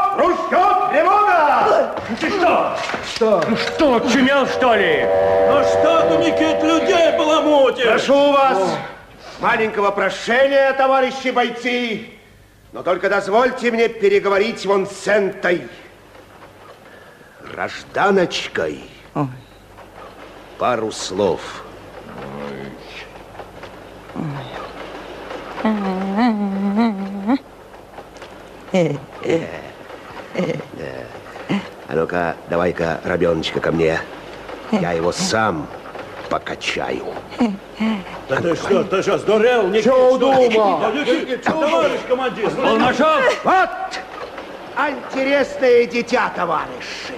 Лимона! Ты что? Что? Ну что, чумел, что ли? Ну что ты, Никит, людей баламутишь? Прошу вас, маленького прошения, товарищи бойцы, но только дозвольте мне переговорить вон с Энтой. Гражданочкой. Пару слов. А ну-ка, давай-ка, ребеночка, ко мне. Я его сам покачаю. Да ты что, ты что, сдурел, Никит? Чё что ли? удумал? Никит, товарищ командир! Балмашов! Вот! Интересное дитя, товарищи.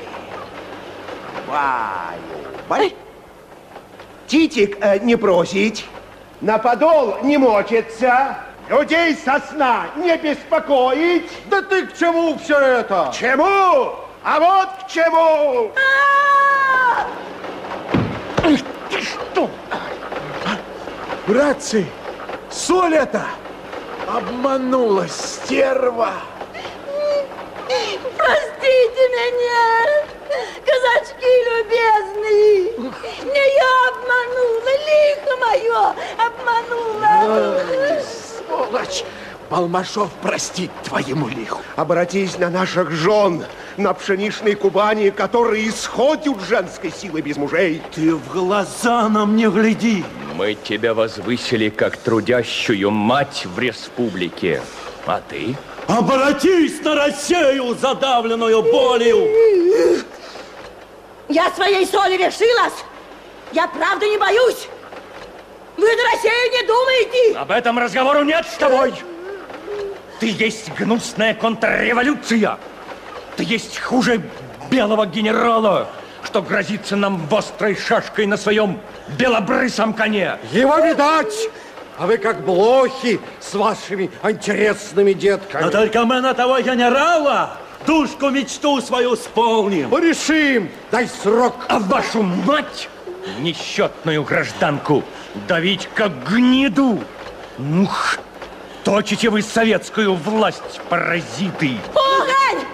Баю, бай. Титик э, не просить, на подол не мочится, людей со сна не беспокоить. Да ты к чему все это? Чему? А вот к чему! Ты что? Братцы, соль это! Обманула стерва! Простите меня, казачки любезные. Не я обманула, лихо мое обманула. Сволочь! Балмашов простит твоему лиху. Обратись на наших жен, на пшеничной Кубани, которые исходят женской силы без мужей. Ты в глаза нам не гляди. Мы тебя возвысили как трудящую мать в республике. А ты? Обратись на Россию, задавленную болью. Я своей соли решилась. Я правда не боюсь. Вы на Россию не думаете? Об этом разговору нет с тобой. Ты есть гнусная контрреволюция. Ты есть хуже белого генерала, что грозится нам острой шашкой на своем белобрысом коне. Его видать! А вы как блохи с вашими интересными детками. Но только мы на того генерала душку мечту свою исполним. Порешим! Дай срок! А вашу мать несчетную гражданку, давить как гниду. Ух, точите вы советскую власть, паразиты. Погань!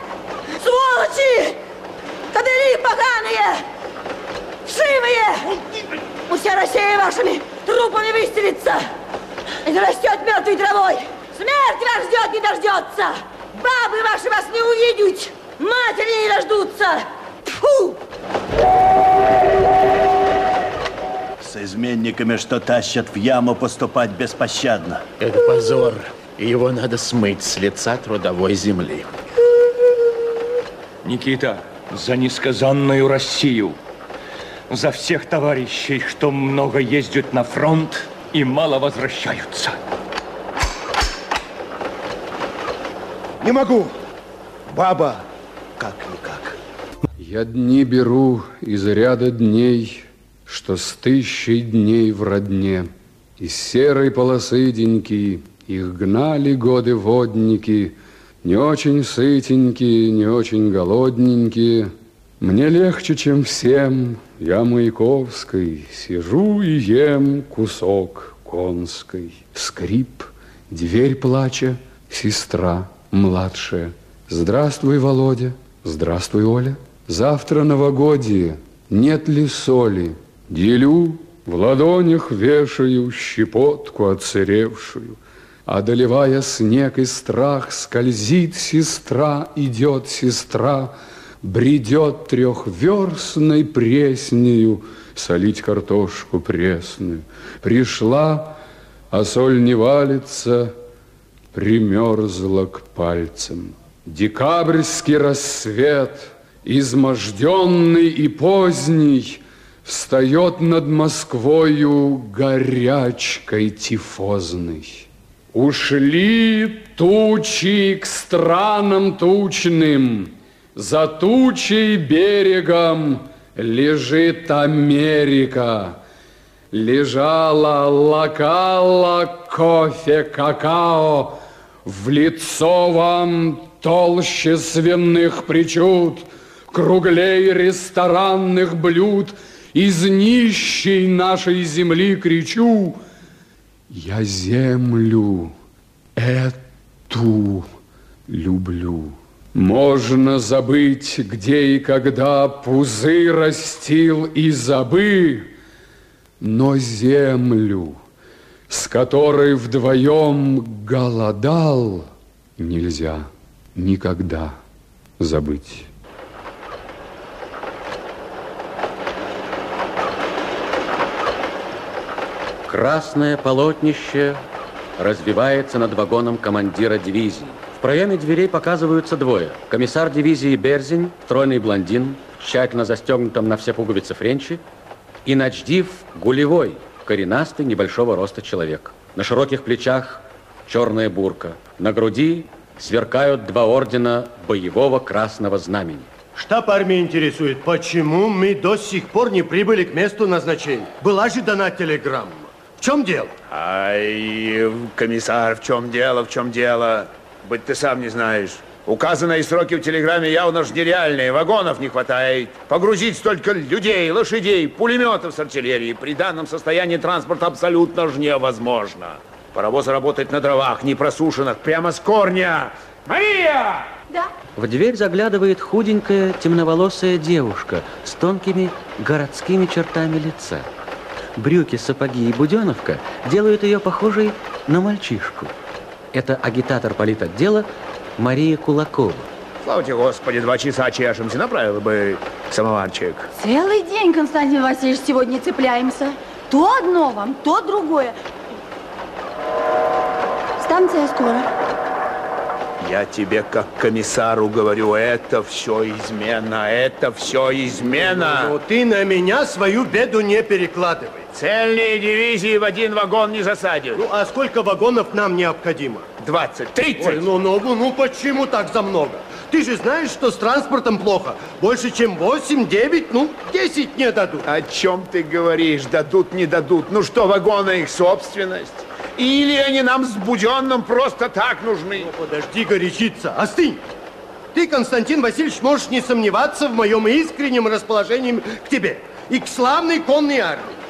Сволочи! Кадыри поганые! Вшивые! Пусть Россия вашими трупами выстелится! И зарастет мертвой травой! Смерть вас ждет, не дождется! Бабы ваши вас не увидят! Матери не дождутся! Фу! С изменниками, что тащат в яму, поступать беспощадно. Это позор. И его надо смыть с лица трудовой земли. Никита, за несказанную Россию, за всех товарищей, что много ездят на фронт и мало возвращаются. Не могу. Баба, как-никак. Я дни беру из ряда дней, Что с тысячей дней в родне. Из серой полосы деньки Их гнали годы водники, Не очень сытенькие, не очень голодненькие. Мне легче, чем всем, я Маяковской, Сижу и ем кусок конской. Скрип, дверь плача, сестра младшая. Здравствуй, Володя. Здравствуй, Оля. Завтра новогодие. Нет ли соли? Делю, в ладонях вешаю щепотку отсыревшую. Одолевая снег и страх, скользит сестра, идет сестра, бредет трехверстной преснею солить картошку пресную. Пришла, а соль не валится, примерзла к пальцам. Декабрьский рассвет, изможденный и поздний, Встает над Москвою горячкой тифозной. Ушли тучи к странам тучным, За тучей берегом лежит Америка. Лежала, лакала кофе, какао, В лицо вам толще свиных причуд, Круглей ресторанных блюд — из нищей нашей земли кричу, я землю эту люблю. Можно забыть, где и когда пузы растил и забы, но землю, с которой вдвоем голодал, нельзя никогда забыть. Красное полотнище развивается над вагоном командира дивизии. В проеме дверей показываются двое. Комиссар дивизии Берзин, стройный блондин, тщательно застегнутом на все пуговицы френчи, и начдив Гулевой, коренастый, небольшого роста человек. На широких плечах черная бурка. На груди сверкают два ордена боевого красного знамени. Штаб армии интересует, почему мы до сих пор не прибыли к месту назначения. Была же дана телеграмма. В чем дело? Ай, комиссар, в чем дело, в чем дело? Быть ты сам не знаешь. Указанные сроки в телеграмме явно ж нереальные. Вагонов не хватает. Погрузить столько людей, лошадей, пулеметов с артиллерией при данном состоянии транспорта абсолютно ж невозможно. Паровоз работает на дровах, не просушенных, прямо с корня. Мария! Да? В дверь заглядывает худенькая темноволосая девушка с тонкими городскими чертами лица. Брюки, сапоги и буденовка делают ее похожей на мальчишку. Это агитатор политотдела Мария Кулакова. Слава тебе, Господи, два часа чешемся, направила бы самоварчик. Целый день, Константин Васильевич, сегодня цепляемся. То одно вам, то другое. Станция скоро. Я тебе как комиссару говорю, это все измена, это все измена. Ну, ты на меня свою беду не перекладывай. Цельные дивизии в один вагон не засадишь. Ну, а сколько вагонов нам необходимо? 20, 30. Ой, ну, ну, ну, ну, почему так за много? Ты же знаешь, что с транспортом плохо. Больше, чем 8, 9, ну, 10 не дадут. О чем ты говоришь? Дадут, не дадут. Ну что, вагоны их собственность? Или они нам с Буденным просто так нужны? Ну, подожди горячиться, остынь. Ты, Константин Васильевич, можешь не сомневаться в моем искреннем расположении к тебе. и к славной конной армии.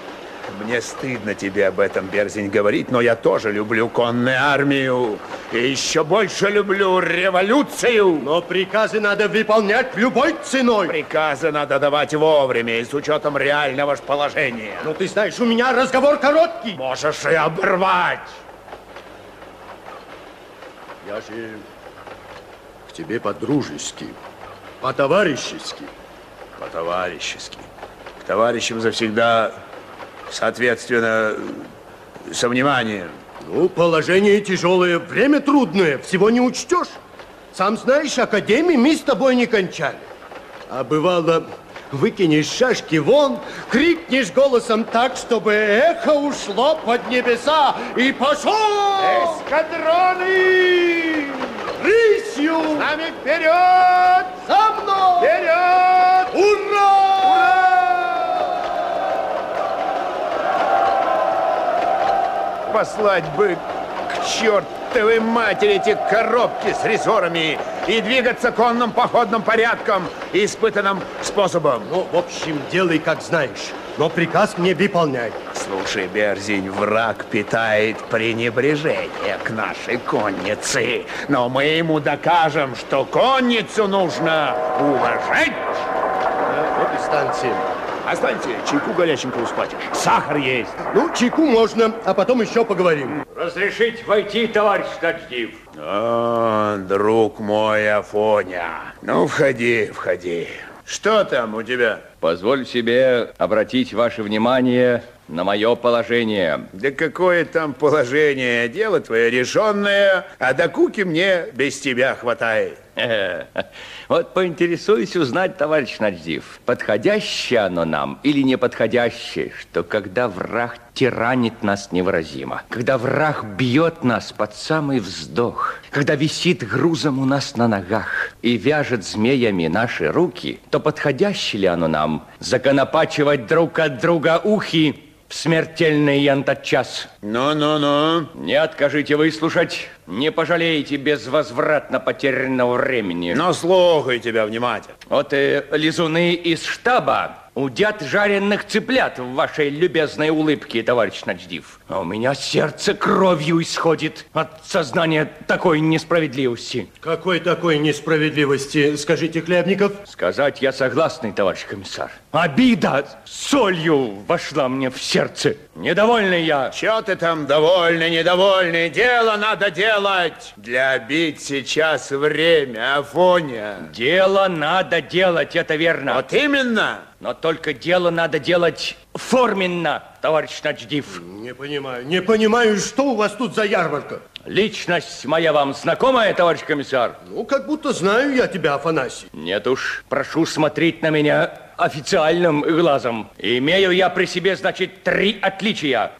Мне стыдно тебе об этом, Берзень, говорить, но я тоже люблю конную армию. И еще больше люблю революцию. Но приказы надо выполнять любой ценой. Приказы надо давать вовремя и с учетом реального ж положения. Ну, ты знаешь, у меня разговор короткий. Можешь и оборвать. Я же к тебе по-дружески, по-товарищески. По-товарищески. К товарищам завсегда соответственно, со вниманием. Ну, положение тяжелое, время трудное, всего не учтешь. Сам знаешь, академии мы с тобой не кончали. А бывало, выкинешь шашки вон, крикнешь голосом так, чтобы эхо ушло под небеса и пошел! Эскадроны! Рысью! С нами вперед! За мной! Вперед! Ура! Послать бы к чертовой матери эти коробки с рессорами и двигаться конным походным порядком, испытанным способом. Ну, в общем, делай, как знаешь, но приказ мне выполняй. Слушай, Берзинь, враг питает пренебрежение к нашей коннице, но мы ему докажем, что конницу нужно уважать. Да, вот и станция. Останьте, чайку горяченького схватишь. Сахар есть. Ну, чайку можно, а потом еще поговорим. Разрешить войти, товарищ Ночдив? О, друг мой Афоня. Ну, входи, входи. Что там у тебя? Позволь себе обратить ваше внимание на мое положение. Да какое там положение? Дело твое решенное, а до куки мне без тебя хватает. Вот поинтересуюсь узнать, товарищ Ночдив, подходящее оно нам или неподходящее, что когда враг тиранит нас невыразимо, когда враг бьет нас под самый вздох, когда висит грузом у нас на ногах и вяжет змеями наши руки, то подходящее ли оно нам? Законопачивать друг от друга ухи в смертельный янтот час. Ну-ну-ну. Не откажите выслушать, не пожалеете безвозвратно потерянного времени. Но слухай тебя внимательно. Вот и лизуны из штаба удят жареных цыплят в вашей любезной улыбке, товарищ Ночдив. А у меня сердце кровью исходит от сознания такой несправедливости. Какой такой несправедливости, скажите, Хлебников? Сказать я согласный, товарищ комиссар. Обида солью вошла мне в сердце. Недовольный я. Че ты там довольный, недовольный? Дело надо делать. Для обид сейчас время, Афоня. Дело надо делать, это верно. Вот именно. Но только дело надо делать форменно, товарищ Ночдив. Не понимаю, не понимаю, что у вас тут за ярмарка? Личность моя вам знакомая, товарищ комиссар? Ну, как будто знаю я тебя, Афанасий. Нет уж, прошу смотреть на меня официальным глазом. Имею я при себе, значит, три отличия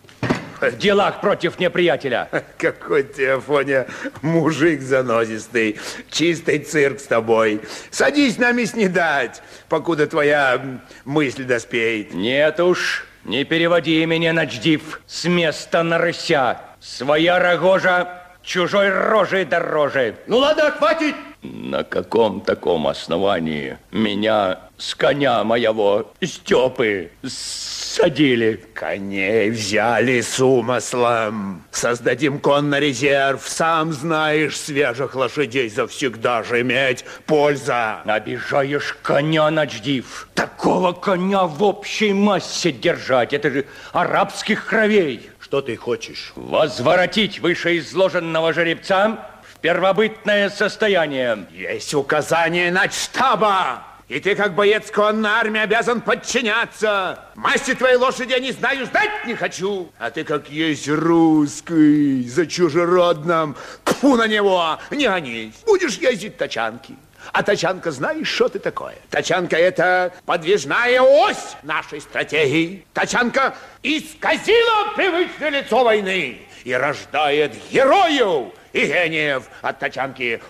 в делах против неприятеля. Какой ты, Афоня, мужик занозистый. Чистый цирк с тобой. Садись нами снедать, покуда твоя мысль доспеет. Нет уж, не переводи меня, Ночдив, с места на рыся. Своя рогожа чужой рожей дороже. Ну ладно, хватит! На каком таком основании меня с коня моего Степы садили? Коней взяли с умыслом. Создадим конный резерв. Сам знаешь, свежих лошадей завсегда же иметь польза. Обижаешь коня, Ночдив. Такого коня в общей массе держать. Это же арабских кровей. Что ты хочешь? Возворотить вышеизложенного жеребца в первобытное состояние. Есть указание на штаба. И ты, как боец конной армии, обязан подчиняться. Масти твоей лошади я не знаю, знать не хочу. А ты, как есть русский, за чужеродным, тьфу на него, не гонись. Будешь ездить тачанки. А тачанка, знаешь, что ты такое? Тачанка – это подвижная ось нашей стратегии. Тачанка исказила привычное лицо войны и рождает героев и гениев от тачанки.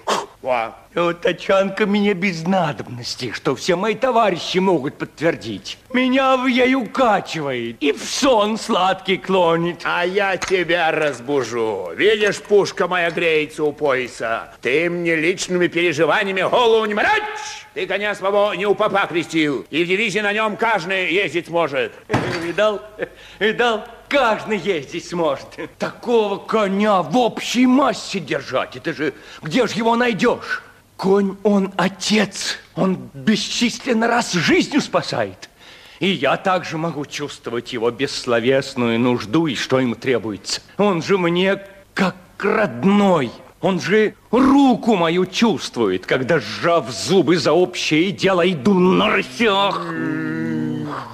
Во. Вот Тачанка мне без надобности, что все мои товарищи могут подтвердить. Меня в ей укачивает и в сон сладкий клонит. А я тебя разбужу. Видишь, пушка моя греется у пояса. Ты мне личными переживаниями голову не морочь! Ты коня своего не у папа крестил, и в дивизии на нем каждый ездить сможет. Видал? Видал? Каждый ездить сможет. Такого коня в общей массе держать. Это же, где же его найдешь? Конь, он отец. Он бесчисленно раз жизнью спасает. И я также могу чувствовать его бессловесную нужду и что ему требуется. Он же мне как родной. Он же руку мою чувствует, когда, сжав зубы за общее дело, иду на рысях.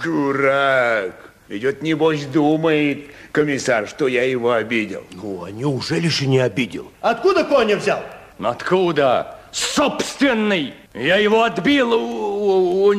Дурак. Идет, небось, думает комиссар, что я его обидел. Ну, а неужели же не обидел? Откуда коня взял? Откуда? Собственный. Я его отбил у, у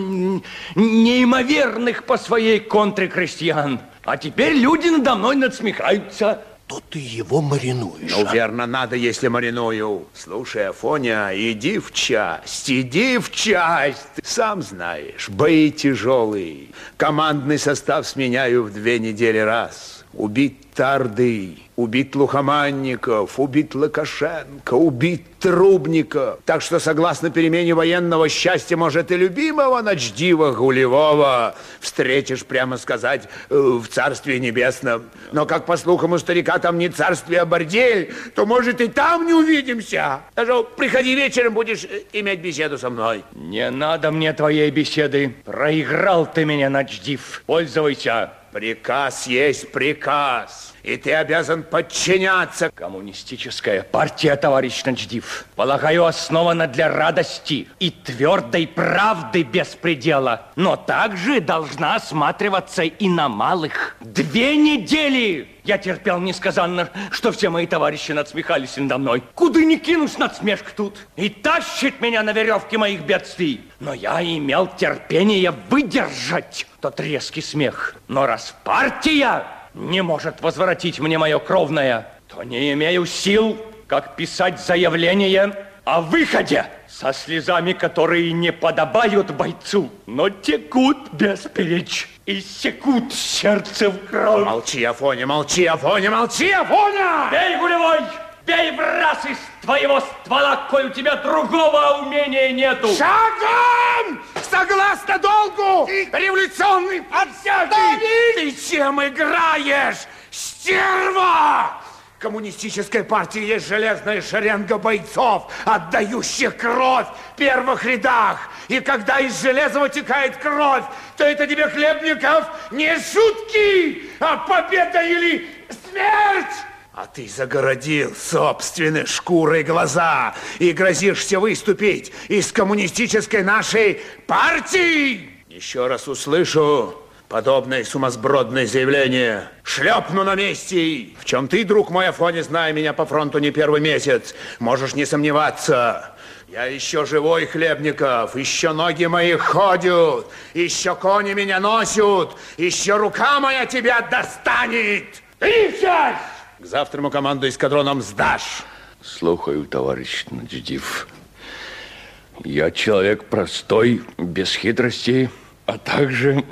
неимоверных по своей контре крестьян. А теперь люди надо мной надсмехаются. То ты его маринуешь. Ну, а? верно, надо, если мариную. Слушай, Афоня, иди в часть, иди в часть. Ты сам знаешь, бои тяжелые. Командный состав сменяю в две недели раз. Убить Тарды, убит Лухоманников, убит Лукашенко, убит Трубников. Так что, согласно перемене военного счастья, может, и любимого Ночдива Гулевого встретишь, прямо сказать, э, в Царстве Небесном. Но, как по слухам у старика, там не царствие, а бордель, то, может, и там не увидимся. Даже приходи вечером, будешь э, иметь беседу со мной. Не надо мне твоей беседы. Проиграл ты меня, Ночдив. Пользуйся. Приказ есть приказ, и ты обязан подчиняться. Коммунистическая партия, товарищ Ночдив, полагаю, основана для радости и твердой правды без предела, но также должна осматриваться и на малых. Две недели я терпел несказанно, что все мои товарищи надсмехались надо мной. Куда не кинусь надсмешка тут. И тащит меня на веревке моих бедствий. Но я имел терпение выдержать тот резкий смех. Но раз партия не может возвратить мне мое кровное, то не имею сил, как писать заявление о выходе со слезами, которые не подобают бойцу, но текут бесперечь и секут сердце в кровь. Молчи, Афоня, молчи, Афоня, молчи, Афоня! Бей, гулевой! Бей в раз из твоего ствола, коль у тебя другого умения нету. Шагом! Согласно долгу! Революционный подсяги! Ты чем играешь, стерва? Коммунистической партии есть железная шеренга бойцов, отдающих кровь в первых рядах. И когда из железа вытекает кровь, то это тебе, Хлебников, не шутки, а победа или смерть! А ты загородил собственной шкурой глаза и грозишься выступить из коммунистической нашей партии. Еще раз услышу подобное сумасбродное заявление. Шлепну на месте. В чем ты, друг мой Афоня, зная меня по фронту не первый месяц, можешь не сомневаться. Я еще живой, Хлебников, еще ноги мои ходят, еще кони меня носят, еще рука моя тебя достанет. Ты сядь! К завтраму команду эскадроном сдашь. Слухаю, товарищ Ночдив. Я человек простой, без хитростей, а также...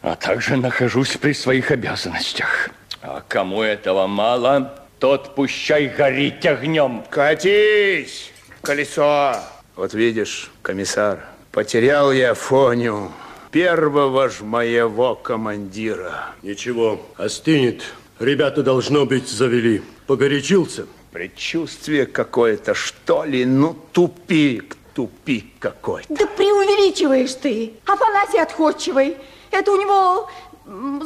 А также нахожусь при своих обязанностях. А кому этого мало, тот пущай горит огнем. Катись, колесо. Вот видишь, комиссар, потерял я Фоню, первого ж моего командира. Ничего, остынет. Ребята, должно быть, завели. Погорячился? Предчувствие какое-то, что ли? Ну, тупик, тупик какой-то. Да преувеличиваешь ты. Афанасий отходчивый. Это у него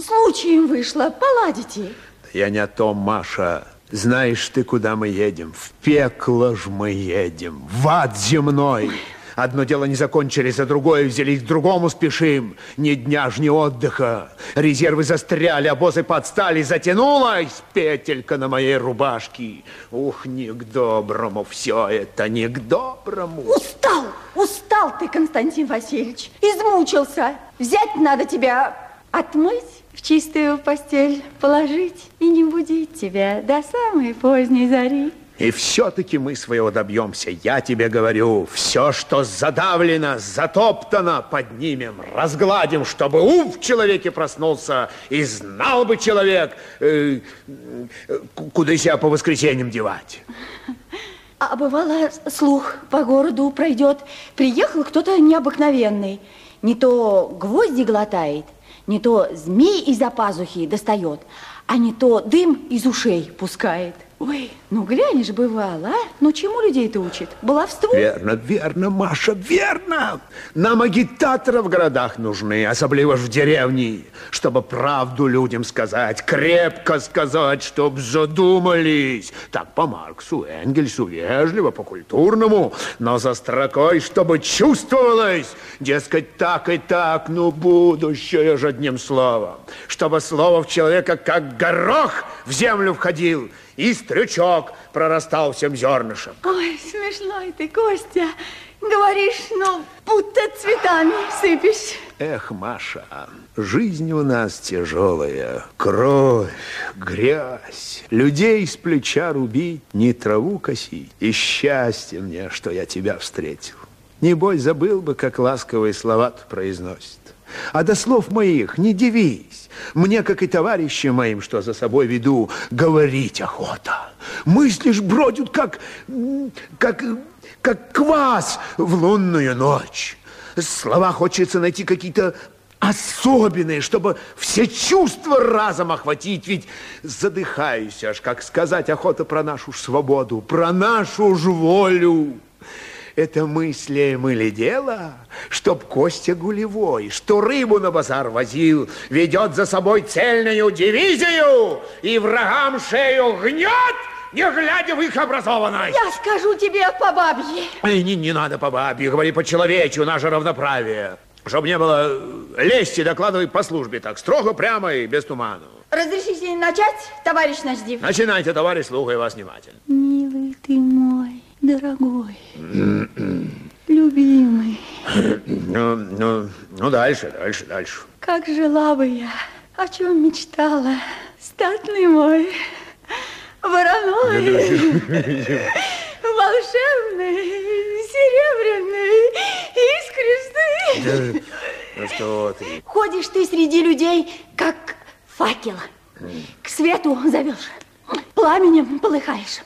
случаем вышло. Поладите. Я не о том, Маша. Знаешь ты, куда мы едем? В пекло ж мы едем, в ад земной. Одно дело не закончили, за другое взялись, к другому спешим. Ни дня ж, ни отдыха. Резервы застряли, обозы подстали, затянулась петелька на моей рубашке. Ух, не к доброму все это, не к доброму. Устал, устал ты, Константин Васильевич. Измучился. Взять надо тебя, отмыть, в чистую постель положить и не будить тебя до самой поздней зари. И все-таки мы своего добьемся. Я тебе говорю, все, что задавлено, затоптано, поднимем, разгладим, чтобы ум в человеке проснулся, и знал бы человек, э, куда себя по воскресеньям девать. А бывало, слух по городу пройдет. Приехал кто-то необыкновенный. Не то гвозди глотает, не то змей из-за пазухи достает, а не то дым из ушей пускает. Ой, ну глянешь, бывало, а? Ну чему людей это учит? Баловству? Верно, верно, Маша, верно. Нам агитаторы в городах нужны, особливо в деревне, чтобы правду людям сказать, крепко сказать, чтоб задумались. Так по Марксу, Энгельсу, вежливо, по-культурному, но за строкой, чтобы чувствовалось, дескать, так и так, ну, будущее же одним словом. Чтобы слово в человека как горох в землю входил, и стрючок прорастал всем зернышем. Ой, смешной ты, Костя. Говоришь, ну, будто цветами сыпешь. Эх, Маша, жизнь у нас тяжелая. Кровь, грязь, людей с плеча рубить, не траву косить. И счастье мне, что я тебя встретил. Небось, забыл бы, как ласковые слова произносит. А до слов моих не дивись. Мне, как и товарищам моим, что за собой веду, говорить охота. Мысли ж бродят, как, как, как квас в лунную ночь. Слова хочется найти какие-то особенные, чтобы все чувства разом охватить. Ведь задыхаюсь аж, как сказать охота про нашу свободу, про нашу ж волю. Это мыслям или дело, чтоб Костя Гулевой, что рыбу на базар возил, ведет за собой цельную дивизию и врагам шею гнет, не глядя в их образованность. Я скажу тебе по бабье. Эй, не, не надо по бабье, говори по-человечу, наше равноправие. Чтоб не было лести, докладывай по службе так, строго, прямо и без туману. Разрешите начать, товарищ Наждив? Начинайте, товарищ, слухай вас внимательно. Милый ты мой, дорогой, любимый. Ну, ну, ну, дальше, дальше, дальше. Как жила бы я, о чем мечтала, статный мой, вороной, волшебный, серебряный, искристый. Ну что ты? Ходишь ты среди людей, как факел. К свету зовешь, пламенем полыхаешь.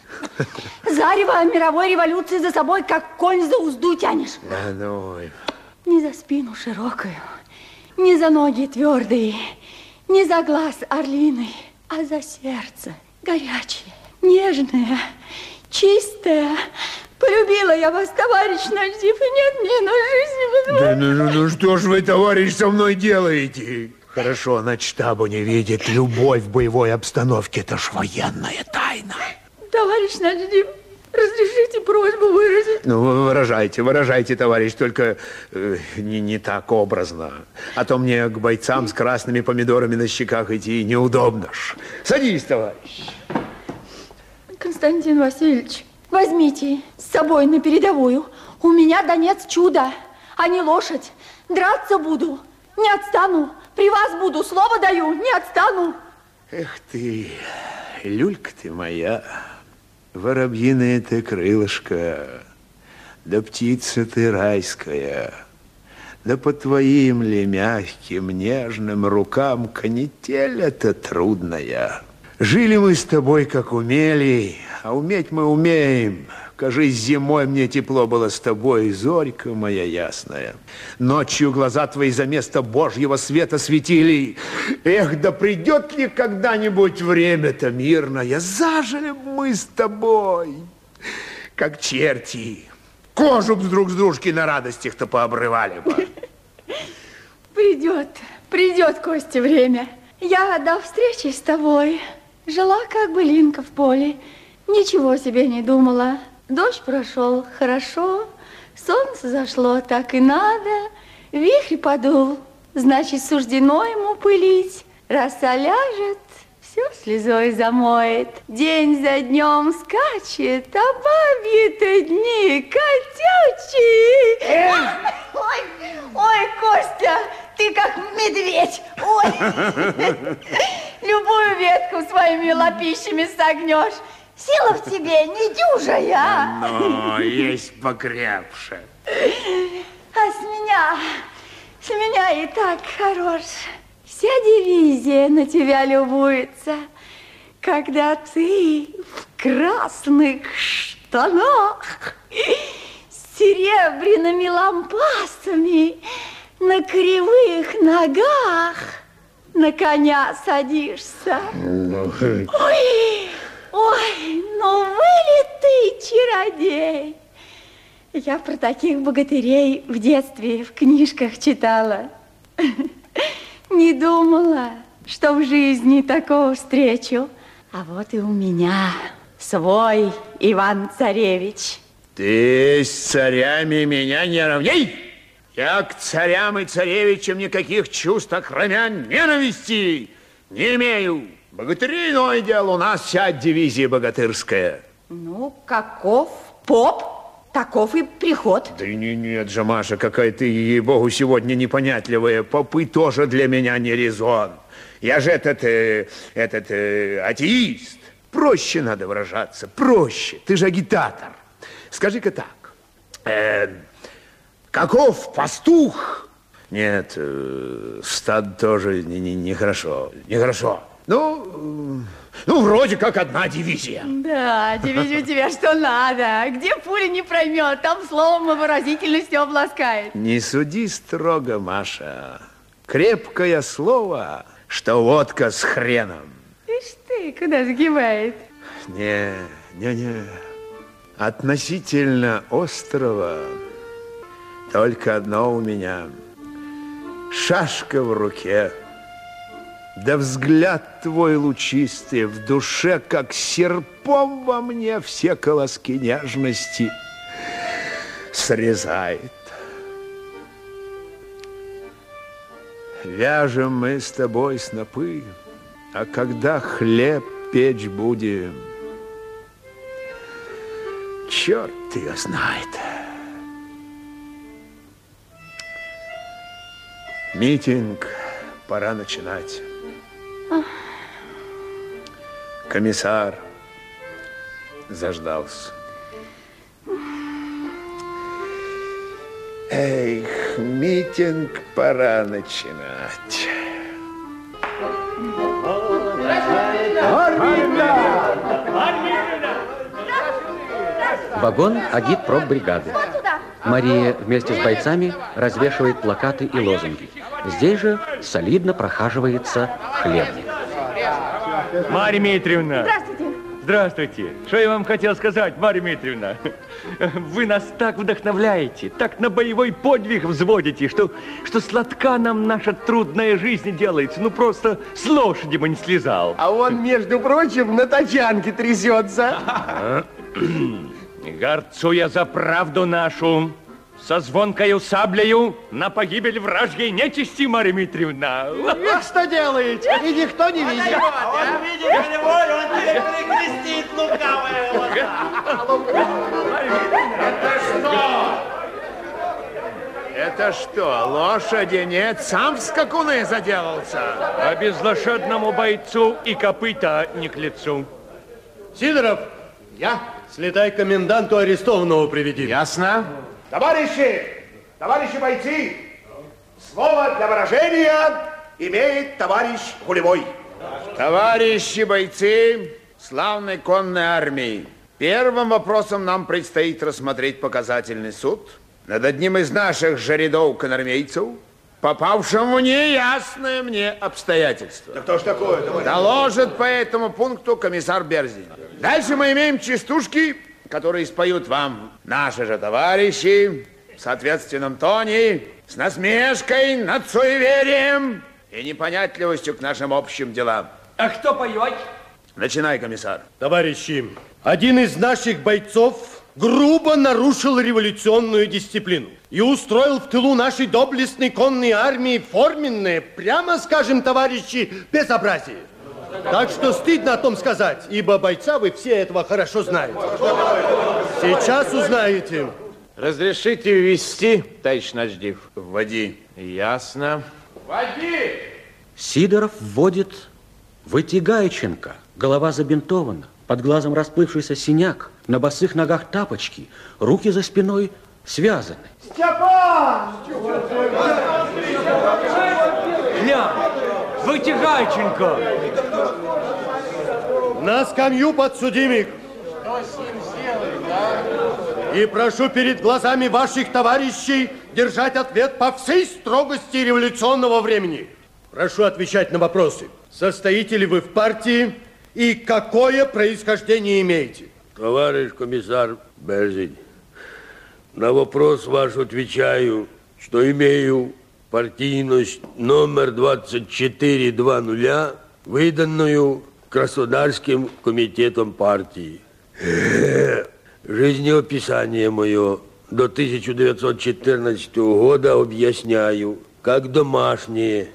Зарево мировой революции за собой, как конь за узду тянешь. Да ну. Не за спину широкую, не за ноги твердые, не за глаз орлиный, а за сердце горячее, нежное, чистое. Полюбила я вас, товарищ Наждив, и нет мне на жизнь Да ну, ну, ну что ж вы, товарищ, со мной делаете? Хорошо, на штабу не видит. Любовь в боевой обстановке – это ж военная тайна. Товарищ Наждив, разрешите просьбу выразить? Ну, выражайте, выражайте, товарищ, только э, не, не так образно. А то мне к бойцам с красными помидорами на щеках идти неудобно ж. Садись, товарищ. Константин Васильевич, возьмите с собой на передовую. У меня Донец чудо, а не лошадь. Драться буду, не отстану. При вас буду, слово даю, не отстану. Эх ты, люлька ты моя, воробьиное ты крылышко, да птица ты райская, да по твоим ли мягким, нежным рукам канитель это трудная. Жили мы с тобой, как умели, а уметь мы умеем. Кажись, зимой мне тепло было с тобой, зорька моя ясная. Ночью глаза твои за место Божьего света светили. Эх, да придет ли когда-нибудь время-то мирное, зажили мы с тобой, как черти. Кожу б друг с дружки на радостях-то пообрывали бы. Придет, придет, Костя, время. Я до встречи с тобой жила, как бы линка в поле. Ничего себе не думала. Дождь прошел хорошо, солнце зашло так и надо, вихрь подул, значит, суждено ему пылить. Роса ляжет, все слезой замоет, день за днем скачет, а бабьи-то дни котячие. Ой, ой, Костя, ты как медведь. Ой, любую ветку своими лапищами согнешь. Сила в тебе недюжая. Но есть покрепше. А с меня, с меня и так хорош. Вся дивизия на тебя любуется, когда ты в красных штанах с серебряными лампасами на кривых ногах на коня садишься. Ой, ой, ну вылет ты, чародей. Я про таких богатырей в детстве в книжках читала. Не думала, что в жизни такого встречу. А вот и у меня свой Иван-Царевич. Ты с царями меня не равняй! Я к царям и царевичам никаких чувств, кроме ненависти, не имею. Богатыри иное дело, у нас вся дивизия богатырская. Ну, каков поп, таков и приход. Да не, нет же, Маша, какая ты, ей-богу, сегодня непонятливая. Попы тоже для меня не резон. Я же этот, э, этот э, атеист. Проще надо выражаться, проще. Ты же агитатор. Скажи-ка так. Э, каков пастух? Нет, э, стад тоже нехорошо, не, не хорошо, нехорошо. Ну, э, ну, вроде как одна дивизия. Да, дивизия у тебя что надо. Где пуля не проймет, там словом и выразительностью обласкает. Не суди строго, Маша. Крепкое слово, что водка с хреном. Ишь ты, куда сгибает. Не, не, не. Относительно острова только одно у меня. Шашка в руке. Да взгляд твой лучистый в душе, как серпом во мне все колоски нежности срезает. Вяжем мы с тобой снопы, а когда хлеб печь будем, черт ее знает. Митинг пора начинать. Комиссар заждался. Эх, митинг пора начинать. Вагон агитпроп-бригады. Мария вместе с бойцами развешивает плакаты и лозунги. Здесь же солидно прохаживается хлебник. Марья Дмитриевна. Здравствуйте. Здравствуйте. Что я вам хотел сказать, Марья Дмитриевна? Вы нас так вдохновляете, так на боевой подвиг взводите, что, что сладка нам наша трудная жизнь делается. Ну, просто с лошади бы не слезал. А он, между прочим, на тачанке трясется. Горцу я за правду нашу, со звонкою саблею на погибель вражьей нечисти, Марья Дмитриевна. Вы что делаете? И никто не видит. Он видит волю, он тебе перекрестит лукавое Это что? Это что, лошади нет? Сам в скакуны заделался? А безлошадному бойцу и копыта не к лицу. Сидоров, я? Слетай к коменданту арестованного приведи. Ясно. Товарищи, товарищи бойцы, слово для выражения имеет товарищ Гулевой. Товарищи бойцы славной конной армии, первым вопросом нам предстоит рассмотреть показательный суд над одним из наших же рядов конармейцев, попавшим в неясное мне обстоятельство. Да кто ж такое, товарищ? Доложит по этому пункту комиссар Берзин. Дальше мы имеем частушки, которые споют вам наши же товарищи в соответственном тоне, с насмешкой над суеверием и непонятливостью к нашим общим делам. А кто поет? Начинай, комиссар. Товарищи, один из наших бойцов грубо нарушил революционную дисциплину и устроил в тылу нашей доблестной конной армии форменное, прямо скажем, товарищи, безобразие. Так что стыдно о том сказать, ибо бойца вы все этого хорошо знаете. Сейчас узнаете. Разрешите ввести, товарищ Наждив? Вводи. Ясно. Води! Сидоров вводит Вытягайченко. Голова забинтована, Под глазом расплывшийся синяк, на босых ногах тапочки, руки за спиной связаны. Степан! Глянь, Вытягайченко! На скамью подсудимых! И прошу перед глазами ваших товарищей держать ответ по всей строгости революционного времени. Прошу отвечать на вопросы. Состоите ли вы в партии и какое происхождение имеете? Товарищ комиссар Берзин, на вопрос ваш отвечаю, что имею партийность номер 2420, выданную Краснодарским комитетом партии. Жизнеописание мое до 1914 года объясняю, как домашнее,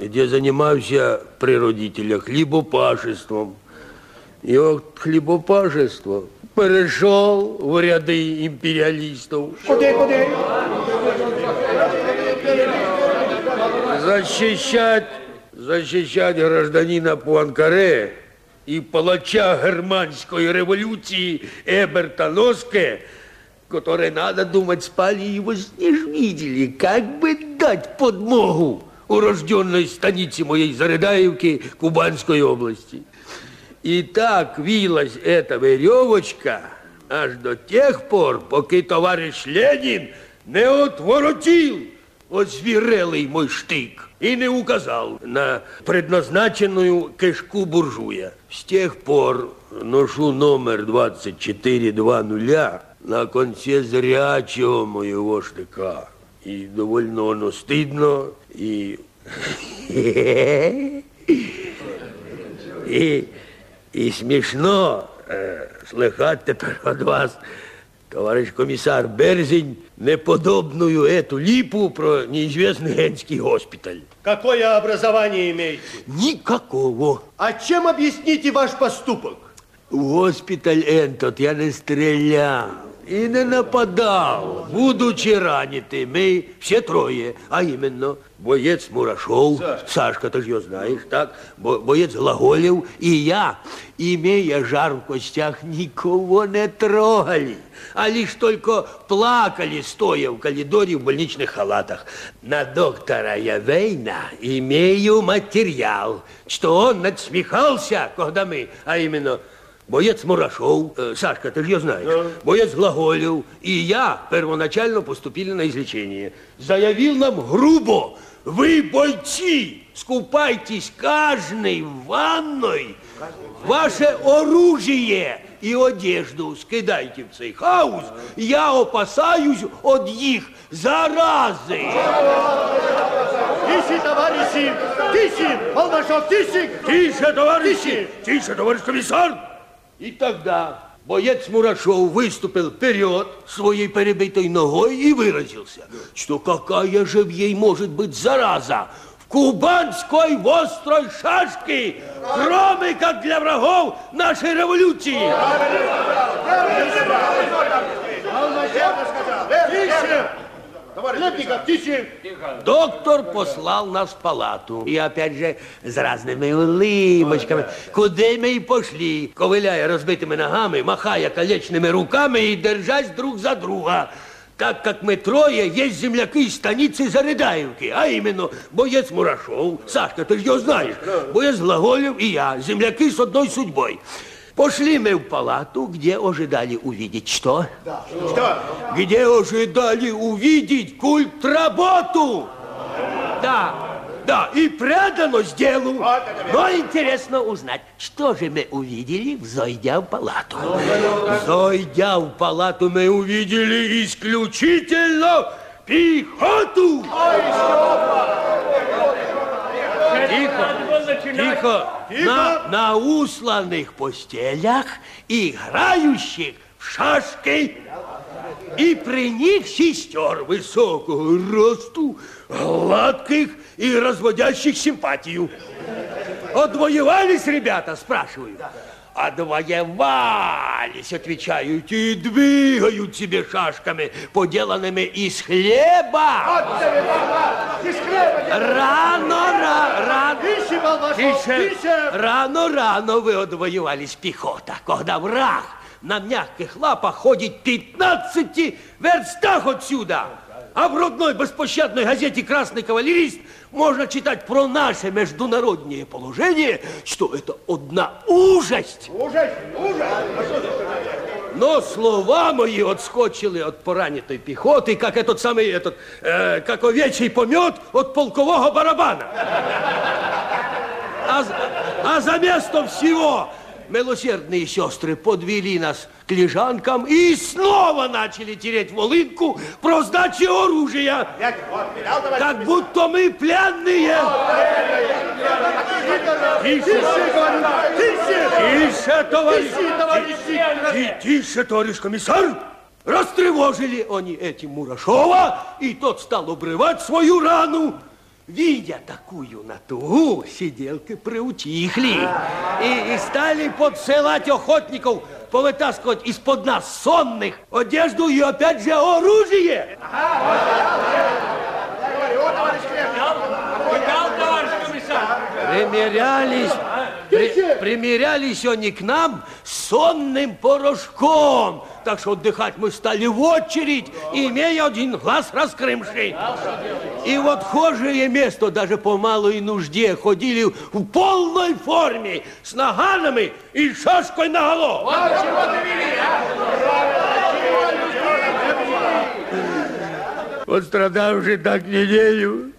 где занимался при родителях хлебопашеством. И от хлебопашества перешел в ряды империалистов. Куди, куди? Защищать, защищать гражданина Пуанкаре и палача германской революции Эберта Носке, которые, надо думать, спали и вознежвидели, как бы дать подмогу урожденной станице моей Зарыдаевки Кубанской области. И так вилась эта веревочка аж до тех пор, пока товарищ Ленин не отворотил озверелый мой штык и не указал на предназначенную кишку буржуя. С тех пор ношу номер 2420 на конце зрячего моего штыка. И довольно оно стыдно, и... и, и смешно э, слыхать тепер от вас, товарищ комиссар Берзень, неподобную эту липу про неизвестный генский госпиталь. Какое образование имеете? Никакого. А чем объясните ваш поступок? В госпиталь этот я не стрелял и не нападал, будучи раняты. Мы все трое, а именно боец Мурашов, Сашка, ты же ее знаешь, так? Бо боец Глаголев и я, имея жар в костях, никого не трогали, а лишь только плакали, стоя в коридоре в больничных халатах. На доктора Явейна имею материал, что он надсмехался, когда мы, а именно боец Мурашов, э, Сашка, ты же ее знаешь, боец Глаголев и я первоначально поступили на излечение. Заявил нам грубо, вы, бойцы, скупайтесь каждый в ванной, ваше оружие и одежду скидайте в цей хаос, я опасаюсь от их заразы. Тише, товарищи! Тише! Балбашов, тише! Тише, товарищи! Тише, товарищ комиссар! И тогда боец Мурашов выступил вперед своей перебитой ногой и выразился, что какая же в ей может быть зараза в кубанской острой шашке, кроме как для врагов нашей революции. Тише! Хлебников, тише! Доктор послал нас в палату. И опять же с разными улыбочками. Куди ми й пошли, ковиляя розбитими ногами, махая колечними руками и держась друг за друга. Так как мы трое есть земляки из станицы Зарыдаевки, а именно боец Мурашов, Сашка, ты же его знаешь, боец Глаголев и я, земляки с одной судьбой. Пошли мы в палату, где ожидали увидеть что? Что? Где ожидали увидеть культ работу. Да, да, и преданность делу. Но интересно узнать, что же мы увидели, взойдя в палату. Зайдя в палату, мы увидели исключительно пехоту. Тихо, тихо. На, на усланных постелях, играющих в шашки. И при них сестер высокого росту, гладких и разводящих симпатию. Отвоевались ребята, спрашиваю? Отвоевались, отвечают, и двигают себе шашками, поделанными из хлеба. Из хлеба! Рано, ра, рано. Тише. Тише. Рано-рано вы отвоевались пехота, когда враг на мягких лапах ходит 15 верстах отсюда. А в родной беспощадной газете «Красный кавалерист» можно читать про наше международное положение, что это одна ужасть. Ужас, ужас. Но слова мои отскочили от поранетой пехоты, как этот самый, этот, э, как овечий помет от полкового барабана. А, а за место всего милосердные сестры подвели нас к лежанкам и снова начали тереть волынку про сдачу оружия. Как будто мы пленные. Тише, тише, тише, товарищ. Ти- Тише, товарищ комиссар. Растревожили они этим Мурашова, и тот стал обрывать свою рану. Видя такую натугу, сиделки приутихли и, и стали подсылать охотников повытаскивать из-под нас сонных одежду и опять же оружие. Примерялись, при- примерялись они к нам с сонным порошком. Так что отдыхать мы стали в очередь, имея один глаз раскрымший. И в отхожее место даже по малой нужде ходили в полной форме, с наганами и шашкой наголо. Вот страдавши так неделю,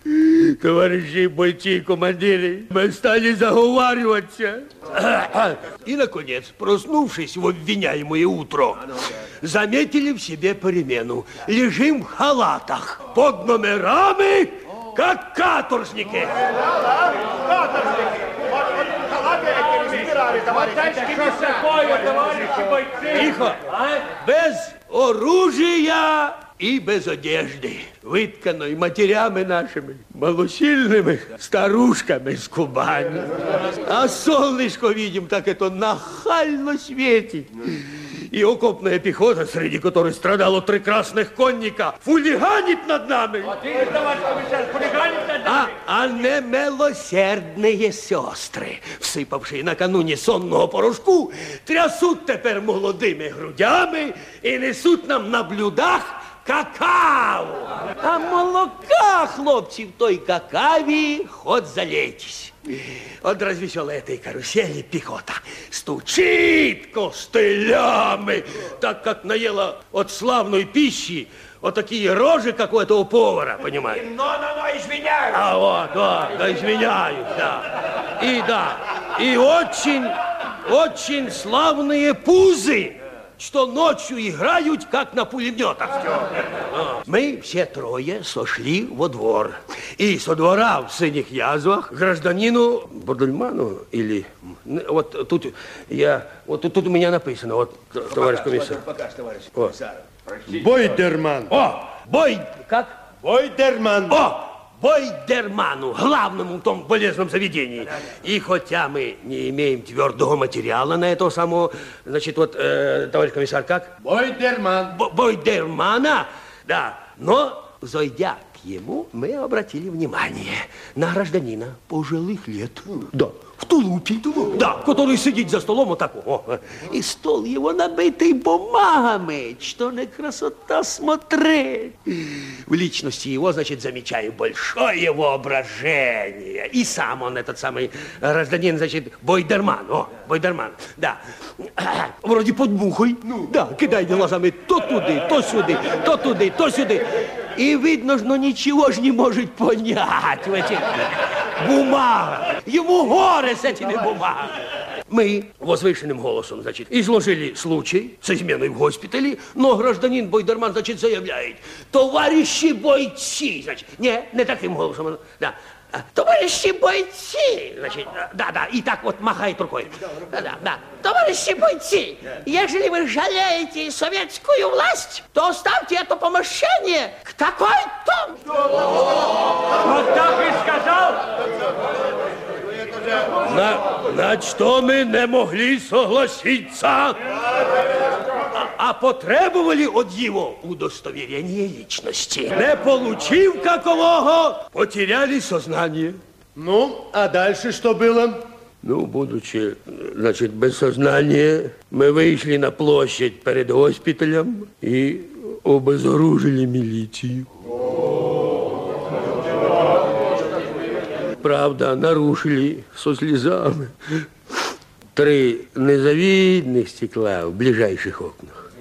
товарищи бойцы и командиры, мы стали заговариваться. И, наконец, проснувшись в обвиняемое утро, заметили в себе перемену. Лежим в халатах, под номерами, как каторжники. Тихо. Без оружия и без одежды, вытканой матерями нашими, малосильными старушками с Кубани. А солнышко видим, так это нахально светит. И окопная пехота, среди которой страдало три красных конника, фулиганит над нами. А, а не милосердные сестры, всипавши накануне сонного порошку, трясуть тепер молодими грудями і несуть нам на блюдах какао. А молока, хлопці, в той какаві хоть залейтесь. От развеселой этой карусели пехота стучит костылями, так как наела от славной пищи вот такие рожи, как у этого повара, понимаете? Но, но, но, извиняюсь. А вот, да, да, извиняюсь, да. И да, и очень, очень славные пузы, что ночью играют, как на пулеметах. А, Мы все трое сошли во двор. И со двора в синих язвах гражданину Бодельману или... Вот тут я... Вот тут, тут у меня написано, вот, товарищ комиссар. Покаж, товарищ О. комиссар. Бойдерман. О, Бой... Как? Бойдерман. О! Бойдерману, главному в том болезном заведении. И хотя мы не имеем твердого материала на этого самого, значит, вот, э, товарищ комиссар, как? Бойдерман. Бо- Бойдермана, да. Но, зайдя к ему, мы обратили внимание на гражданина пожилых лет. Да, в тулупе. Да, который сидит за столом вот так. О, и стол его набитый бумагами, что на красота смотреть. В личности его, значит, замечаю большое воображение. И сам он, этот самый гражданин, значит, Бойдерман. О, Бойдерман, да. Вроде под мухой. Да, кидает глазами то туди, то сюди, то туди, то сюди. И видно, что ничего ж не может понять в этих бумагах. Ему горе с этими бумагами. Мы возвышенным голосом, значит, изложили случай с изменой в госпитале, но гражданин Бойдерман, значит, заявляет, товарищи бойцы, значит, не, не таким голосом, да, товарищи бойцы, значит, да, да, и так вот махает рукой, да, да, да, товарищи бойцы, ежели вы жалеете советскую власть, то оставьте это помещение к такой-то. Вот так и сказал. На, на что мы не могли согласиться, а, а потребовали от его удостоверения личности. Не получив какового, потеряли сознание. Ну, а дальше что было? Ну, будучи, значит, без сознания, мы вышли на площадь перед госпиталем и обезоружили милицию. Правда, нарушили со слезами три незавидных стекла в ближайших окнах.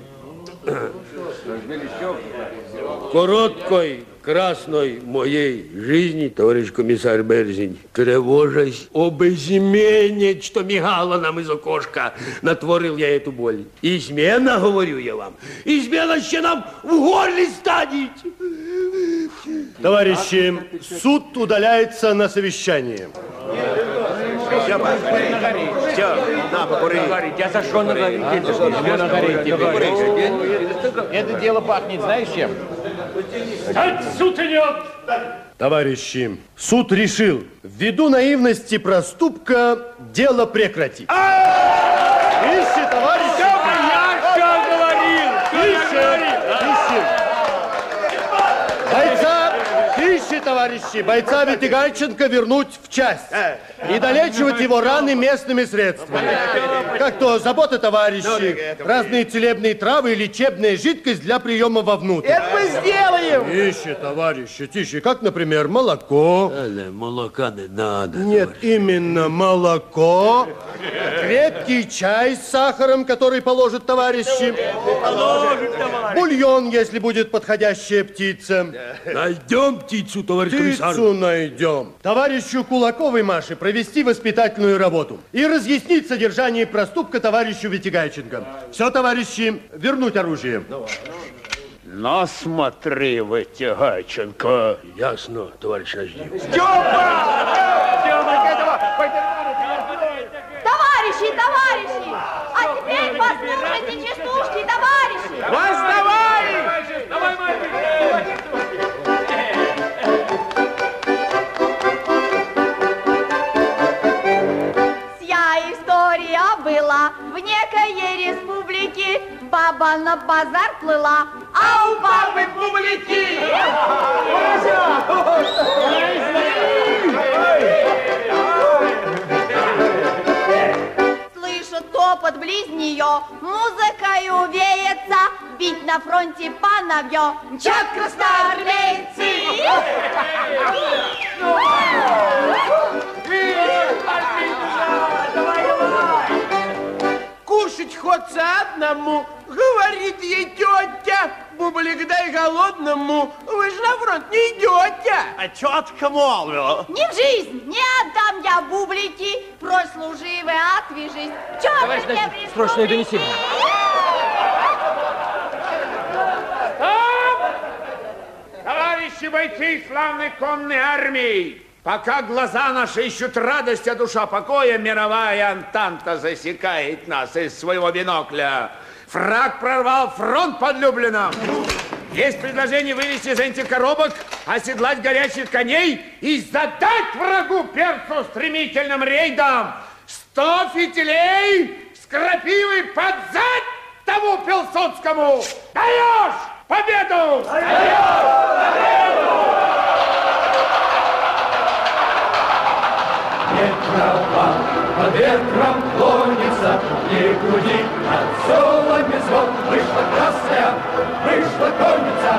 Короткой красной моей жизни, товарищ комиссар Берзень, тревожась об измене, что мигало нам из окошка, натворил я эту боль. Измена, говорю я вам, измена еще нам в горле станет. Товарищи, суд удаляется на совещание. Все, на, покури. Я зашел на гореть. Это дело пахнет, знаешь чем? Стать, суд идет! Товарищи, суд решил, ввиду наивности проступка, дело прекратить. Ищи, товарищи! Я что говорил? Ищи, ищи. Бойца, ищи, товарищи, бойца Витигайченко вернуть в часть и долечивать его раны местными средствами. Как то забота товарищи, разные целебные травы и лечебная жидкость для приема вовнутрь. Это мы сделаем! Тише, товарищи, тише. Как, например, молоко. молока не надо. Нет, именно молоко. Крепкий чай с сахаром, который положат товарищи. Бульон, если будет подходящая птица. Найдем птицу, товарищ комиссар. Птицу найдем. Товарищу Кулаковой Маше провести воспитательную работу и разъяснить содержание проступка товарищу Витигайченко. Все, товарищи, вернуть оружие. Но смотри, Вытягайченко. Ясно, товарищ Наждив. Товарищи, товарищи! А теперь послушайте, частушки, товарищи! Вас Баба на базар плыла, а у бабы публики. Слышит топот близ нее, музыкою веется, бить на фронте пановье, мчат красноармейцы. Кушать хочется одному, говорит ей тетя. Бублик, дай голодному, вы же на фронт не идете. А тетка молвила. Ни в жизнь не отдам я бублики, прочь служивый отвяжись. Товарищ ты мне в срочное донесение. Товарищи бойцы славной конной армии, пока глаза наши ищут радость, а душа покоя, мировая антанта засекает нас из своего бинокля. Фраг прорвал фронт под Люблином. Есть предложение вывести из этих коробок, оседлать горячих коней и задать врагу перцу стремительным рейдом. Сто фитилей с крапивой под зад тому Пилсудскому. Даешь победу! Под ветром клонится, не груди, от соломи звон. Вышла красная, вышла конница,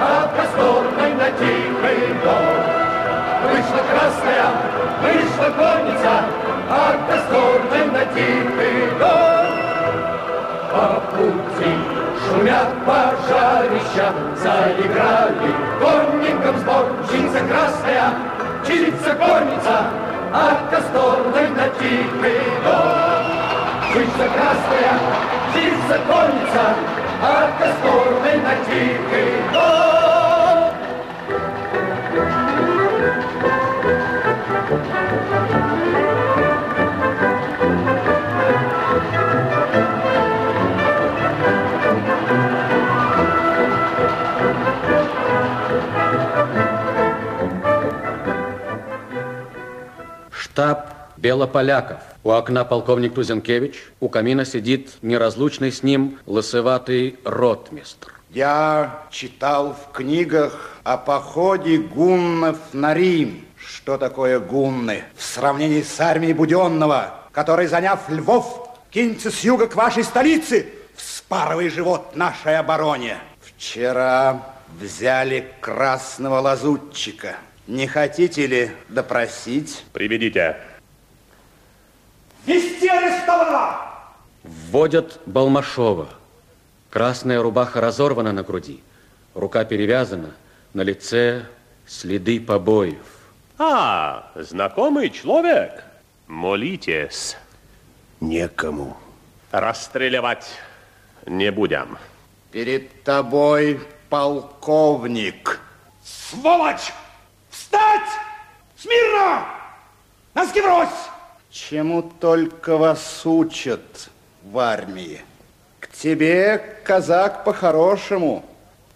от просторной на тихий дом. Вышла красная, вышла конница, от просторной на тихий дом. По пути шумят пожарища, заиграли конникам сбор. Птица красная, птица конница, от косторной на тихий дом. Птица красная, птица конница, от косторной на тихий Штаб Белополяков. У окна полковник Тузенкевич, у камина сидит неразлучный с ним лысоватый ротмистр. Я читал в книгах о походе гуннов на Рим, Что такое гунны в сравнении с армией Буденного, который, заняв Львов, кинется с юга к вашей столице, вспарывая живот нашей обороне? Вчера взяли красного лазутчика. Не хотите ли допросить? Приведите. Вести арестована! Вводят Балмашова. Красная рубаха разорвана на груди, рука перевязана, на лице следы побоев. А, знакомый человек. Молитесь. Некому. Расстреливать не будем. Перед тобой полковник. Сволочь! Встать! Смирно! Носки брось! Чему только вас учат в армии. К тебе, казак, по-хорошему.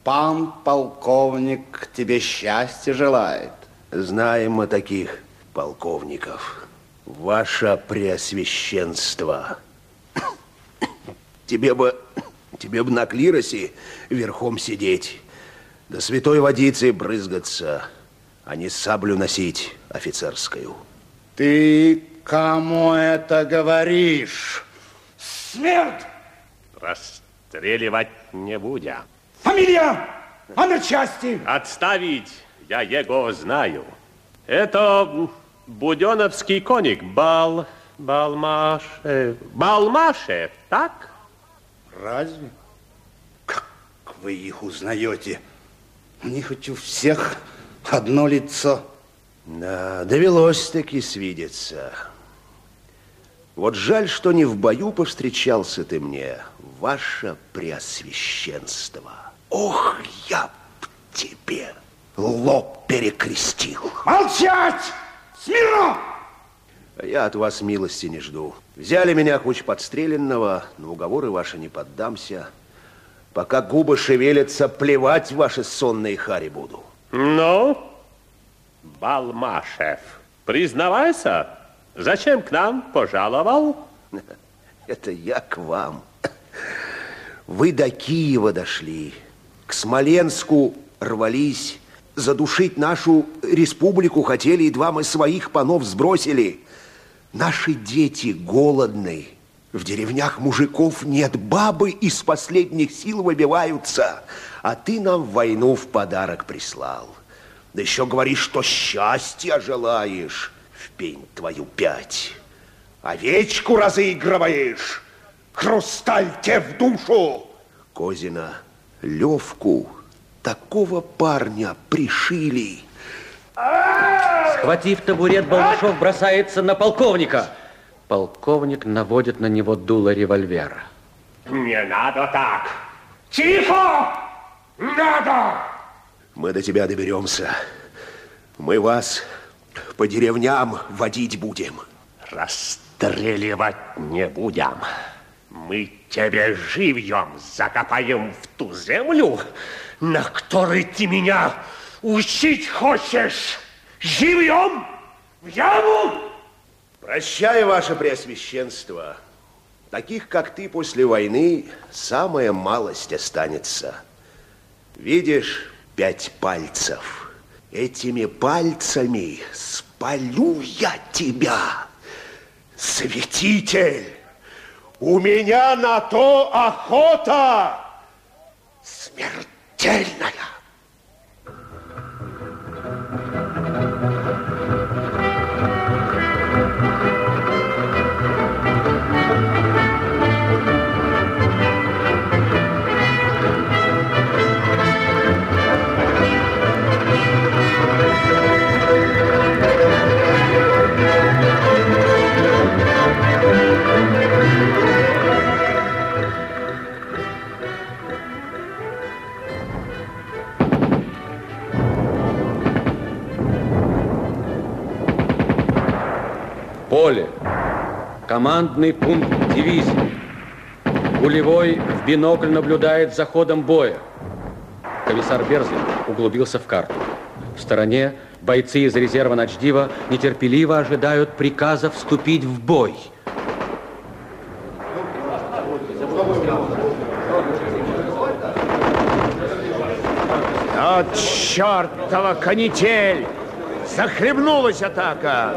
Пан полковник тебе счастья желает. Знаем мы таких полковников. Ваше Преосвященство. Тебе бы, тебе бы на клиросе верхом сидеть, да святой водицей брызгаться, а не саблю носить офицерскую. Ты кому это говоришь? Смерть! Расстреливать не будем. Фамилия! Номер части! Отставить! Я его знаю. Это Буденовский коник. Бал... Балмашев. Балмашев, так? Разве? Как вы их узнаете? У них хоть у всех одно лицо. Да, довелось таки свидеться. Вот жаль, что не в бою повстречался ты мне, ваше преосвященство. Ох, я б тебе лоб перекрестил. Молчать! Смирно! Я от вас милости не жду. Взяли меня хоть подстреленного, но уговоры ваши не поддамся. Пока губы шевелятся, плевать ваши сонные хари буду. Ну, Балмашев, признавайся, зачем к нам пожаловал? Это я к вам. Вы до Киева дошли, к Смоленску рвались, задушить нашу республику хотели, едва мы своих панов сбросили. Наши дети голодны, в деревнях мужиков нет, бабы из последних сил выбиваются, а ты нам войну в подарок прислал. Да еще говоришь, что счастья желаешь, в пень твою пять. Овечку разыгрываешь, хрусталь те в душу. Козина, Левку, такого парня пришили. Схватив табурет, Балмашов бросается на полковника. Полковник наводит на него дуло револьвера. Не надо так. Тихо! Надо! Мы до тебя доберемся. Мы вас по деревням водить будем. Расстреливать не будем. Мы тебе живьем закопаем в ту землю, на которой ты меня учить хочешь. Живьем в яму! Прощай, ваше преосвященство. Таких, как ты, после войны самая малость останется. Видишь, пять пальцев. Этими пальцами спалю я тебя. Святитель, у меня на то охота смертельная. Командный пункт дивизии. Гулевой в бинокль наблюдает за ходом боя. Комиссар Берзин углубился в карту. В стороне бойцы из резерва Ночдива нетерпеливо ожидают приказа вступить в бой. От чертова канитель! Захлебнулась атака.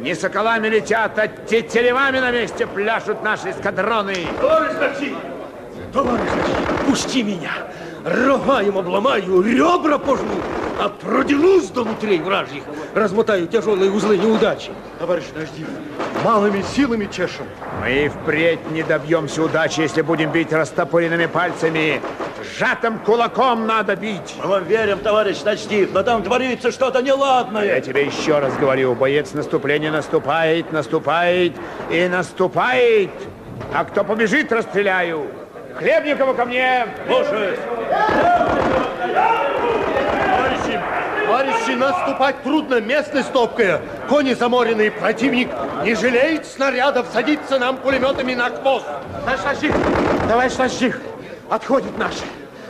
Не соколами летят, а тетеревами на месте пляшут наши эскадроны. Товарищ такси! Товарищ такси, пусти меня! Рога им обломаю, ребра пожму, а продянусь до внутрей вражьих, размотаю тяжелые узлы неудачи. Товарищ Наждив, малыми силами чешем. Мы и впредь не добьемся удачи, если будем бить растопыренными пальцами. Сжатым кулаком надо бить. Мы вам верим, товарищ Ночдив, но там творится что-то неладное. Я тебе еще раз говорю, боец наступления наступает, наступает и наступает. А кто побежит, расстреляю. Хлебникову ко мне! Слушаюсь. Товарищи, наступать трудно, местность топкая. Кони заморенные, противник не жалеет снарядов, садится нам пулеметами на хвост. Товарищ Нащик, товарищ Нащик, отходят наши.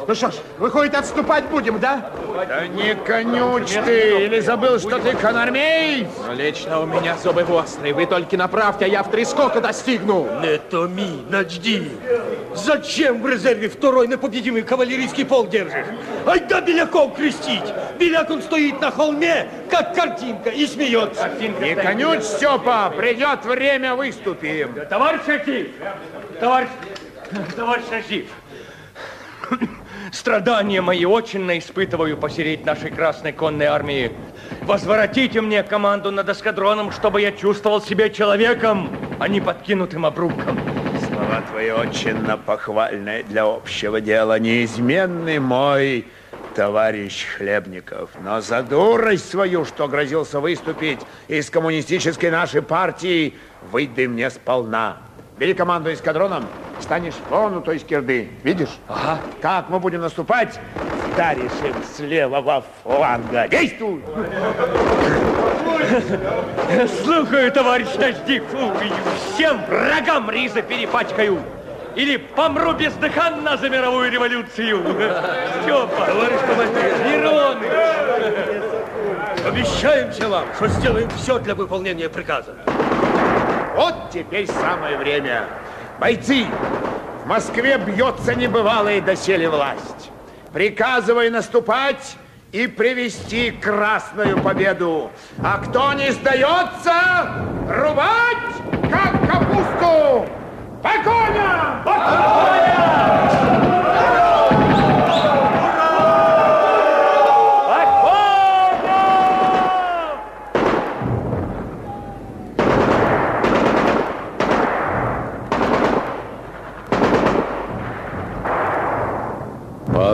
Ну что ж, выходит, отступать будем, да? Да не конюч ты, или забыл, что ты конармей? Но лично у меня зубы острые. Вы только направьте, а я в три скока достигну. Не томи, начди. Зачем в резерве второй непобедимый кавалерийский полк держишь? Айда беляков крестить. Беляк он стоит на холме, как картинка, и смеется. Не конюч, Степа, придет время, выступим. Товарищ Архив! Товарищ, товарищ Архив! Страдания мои очень испытываю посереть нашей Красной конной армии. Возвратите мне команду над эскадроном, чтобы я чувствовал себя человеком, а не подкинутым обрубком. Слова твои очень похвальные для общего дела, неизменный мой товарищ Хлебников. Но за дурость свою, что грозился выступить из коммунистической нашей партии, выйди мне сполна. Бери команду эскадроном, станешь вон у той скирды. Видишь? Ага. Как мы будем наступать? Вдаришь им с левого фланга. Действуй! Слухаю, товарищ Наждив, всем врагам риза перепачкаю. Или помру бездыханно за мировую революцию. Степа, товарищ командир, Мироны. Обещаемся вам, что сделаем все для выполнения приказа. Вот теперь самое время. Бойцы, в Москве бьется небывалая доселе власть. Приказывай наступать и привести красную победу. А кто не сдается, рубать, как капусту. По коням!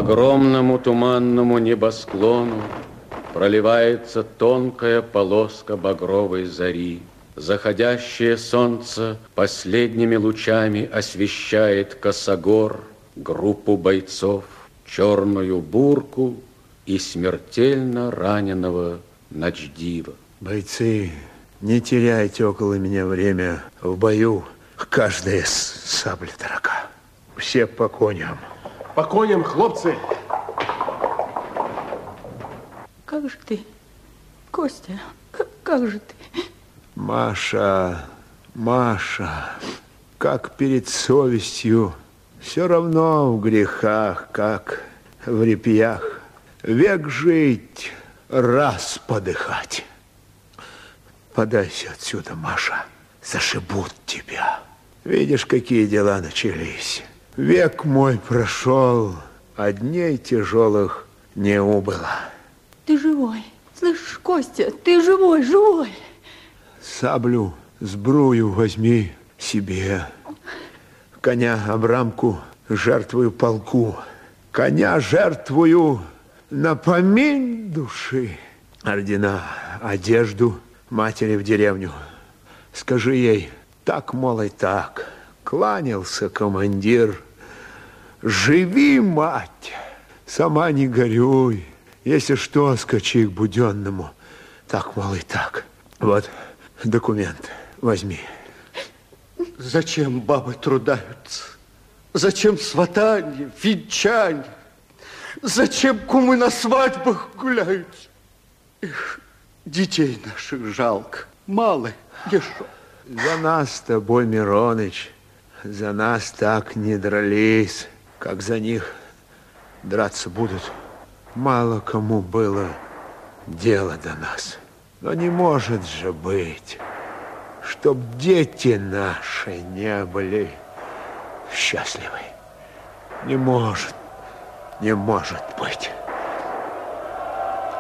Огромному туманному небосклону проливается тонкая полоска багровой зари. Заходящее солнце последними лучами освещает косогор, группу бойцов, черную бурку и смертельно раненого Ночдива. Бойцы, не теряйте около меня время в бою. Каждая сабля дорога. Все по коням. По коням, хлопцы. Как же ты, Костя, к- как же ты? Маша, Маша, как перед совестью, все равно в грехах, как в репьях. Век жить, раз подыхать. Подайся отсюда, Маша, зашибут тебя. Видишь, какие дела начались. Век мой прошел, а дней тяжелых не убыло. Ты живой. Слышишь, Костя, ты живой, живой. Саблю, сбрую возьми себе. Коня обрамку жертвую полку. Коня жертвую на помин души. Ордена, одежду матери в деревню. Скажи ей, так, мол, и так. Кланялся командир. Живи, мать, сама не горюй. Если что, скачи к буденному. Так, и так. Вот документ возьми. Зачем бабы трудаются? Зачем сватанье, венчанье? Зачем кумы на свадьбах гуляют? Эх, детей наших жалко. Мало еще. За нас с тобой, Мироныч, за нас так не дрались, как за них драться будут. Мало кому было дело до нас. Но не может же быть, чтоб дети наши не были счастливы. Не может, не может быть.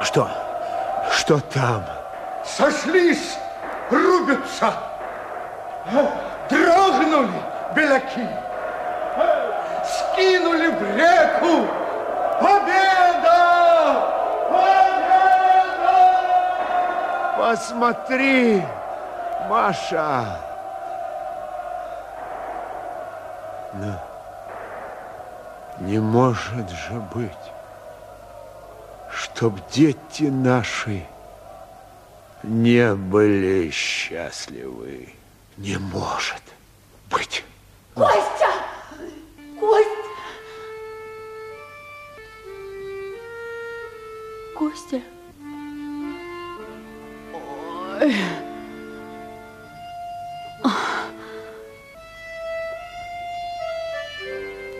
Что? Что там? Сошлись, рубятся, дрогнули беляки, скинули в реку. Победа! Посмотри, Маша. Но не может же быть, чтоб дети наши не были счастливы. Не может быть. Костя! Костя! Костя? Ой.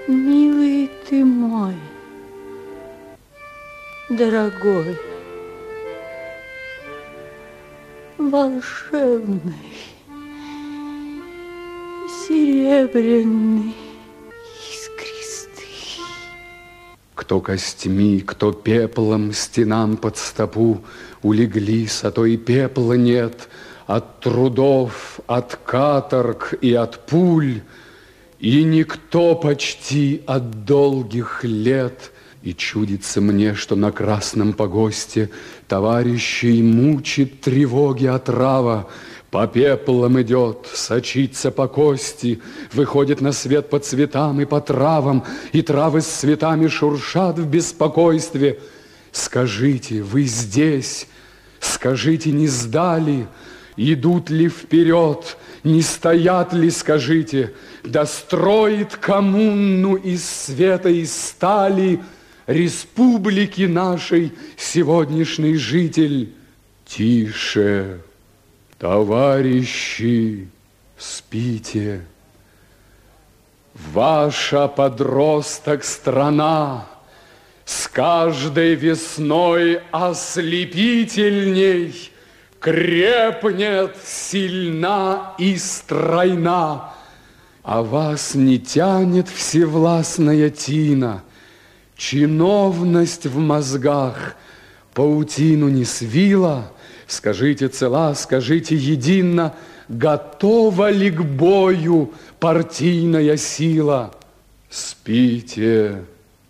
Милый ты мой, дорогой, волшебный, серебряный, искристый. Кто костьми, кто пеплом стенам под стопу улеглись, а то и пепла нет от трудов, от каторг и от пуль, и никто почти от долгих лет. И чудится мне, что на красном погосте товарищей мучит тревоги отрава, по пеплам идет, сочится по кости, Выходит на свет по цветам и по травам, И травы с цветами шуршат в беспокойстве. Скажите, вы здесь? Скажите, не сдали? Идут ли вперед? Не стоят ли, скажите? Да строит коммуну из света и стали Республики нашей сегодняшний житель. Тише, Товарищи, спите. Ваша подросток страна С каждой весной ослепительней Крепнет сильна и стройна, А вас не тянет всевластная тина, Чиновность в мозгах паутину не свила — Скажите цела, скажите едино, Готова ли к бою партийная сила? Спите,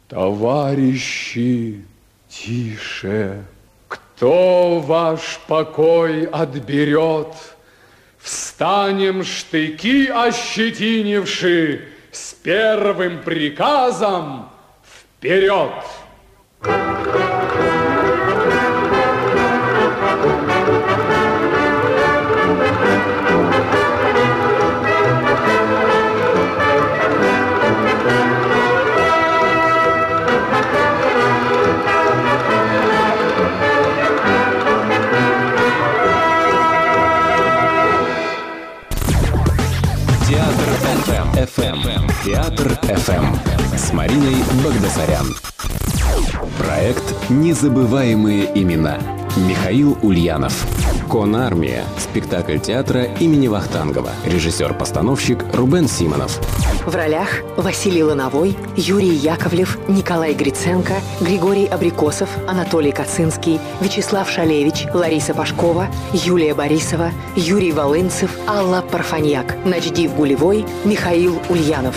товарищи, тише. Кто ваш покой отберет? Встанем штыки ощетинивши С первым приказом вперед! FM. Театр FM с Мариной Багдасарян. Проект «Незабываемые имена». Михаил Ульянов. Конармия. Спектакль театра имени Вахтангова. Режиссер-постановщик Рубен Симонов. В ролях Василий Лановой, Юрий Яковлев, Николай Гриценко, Григорий Абрикосов, Анатолий Кацинский, Вячеслав Шалевич, Лариса Пашкова, Юлия Борисова, Юрий Волынцев, Алла Парфаньяк, Начдив Гулевой, Михаил Ульянов.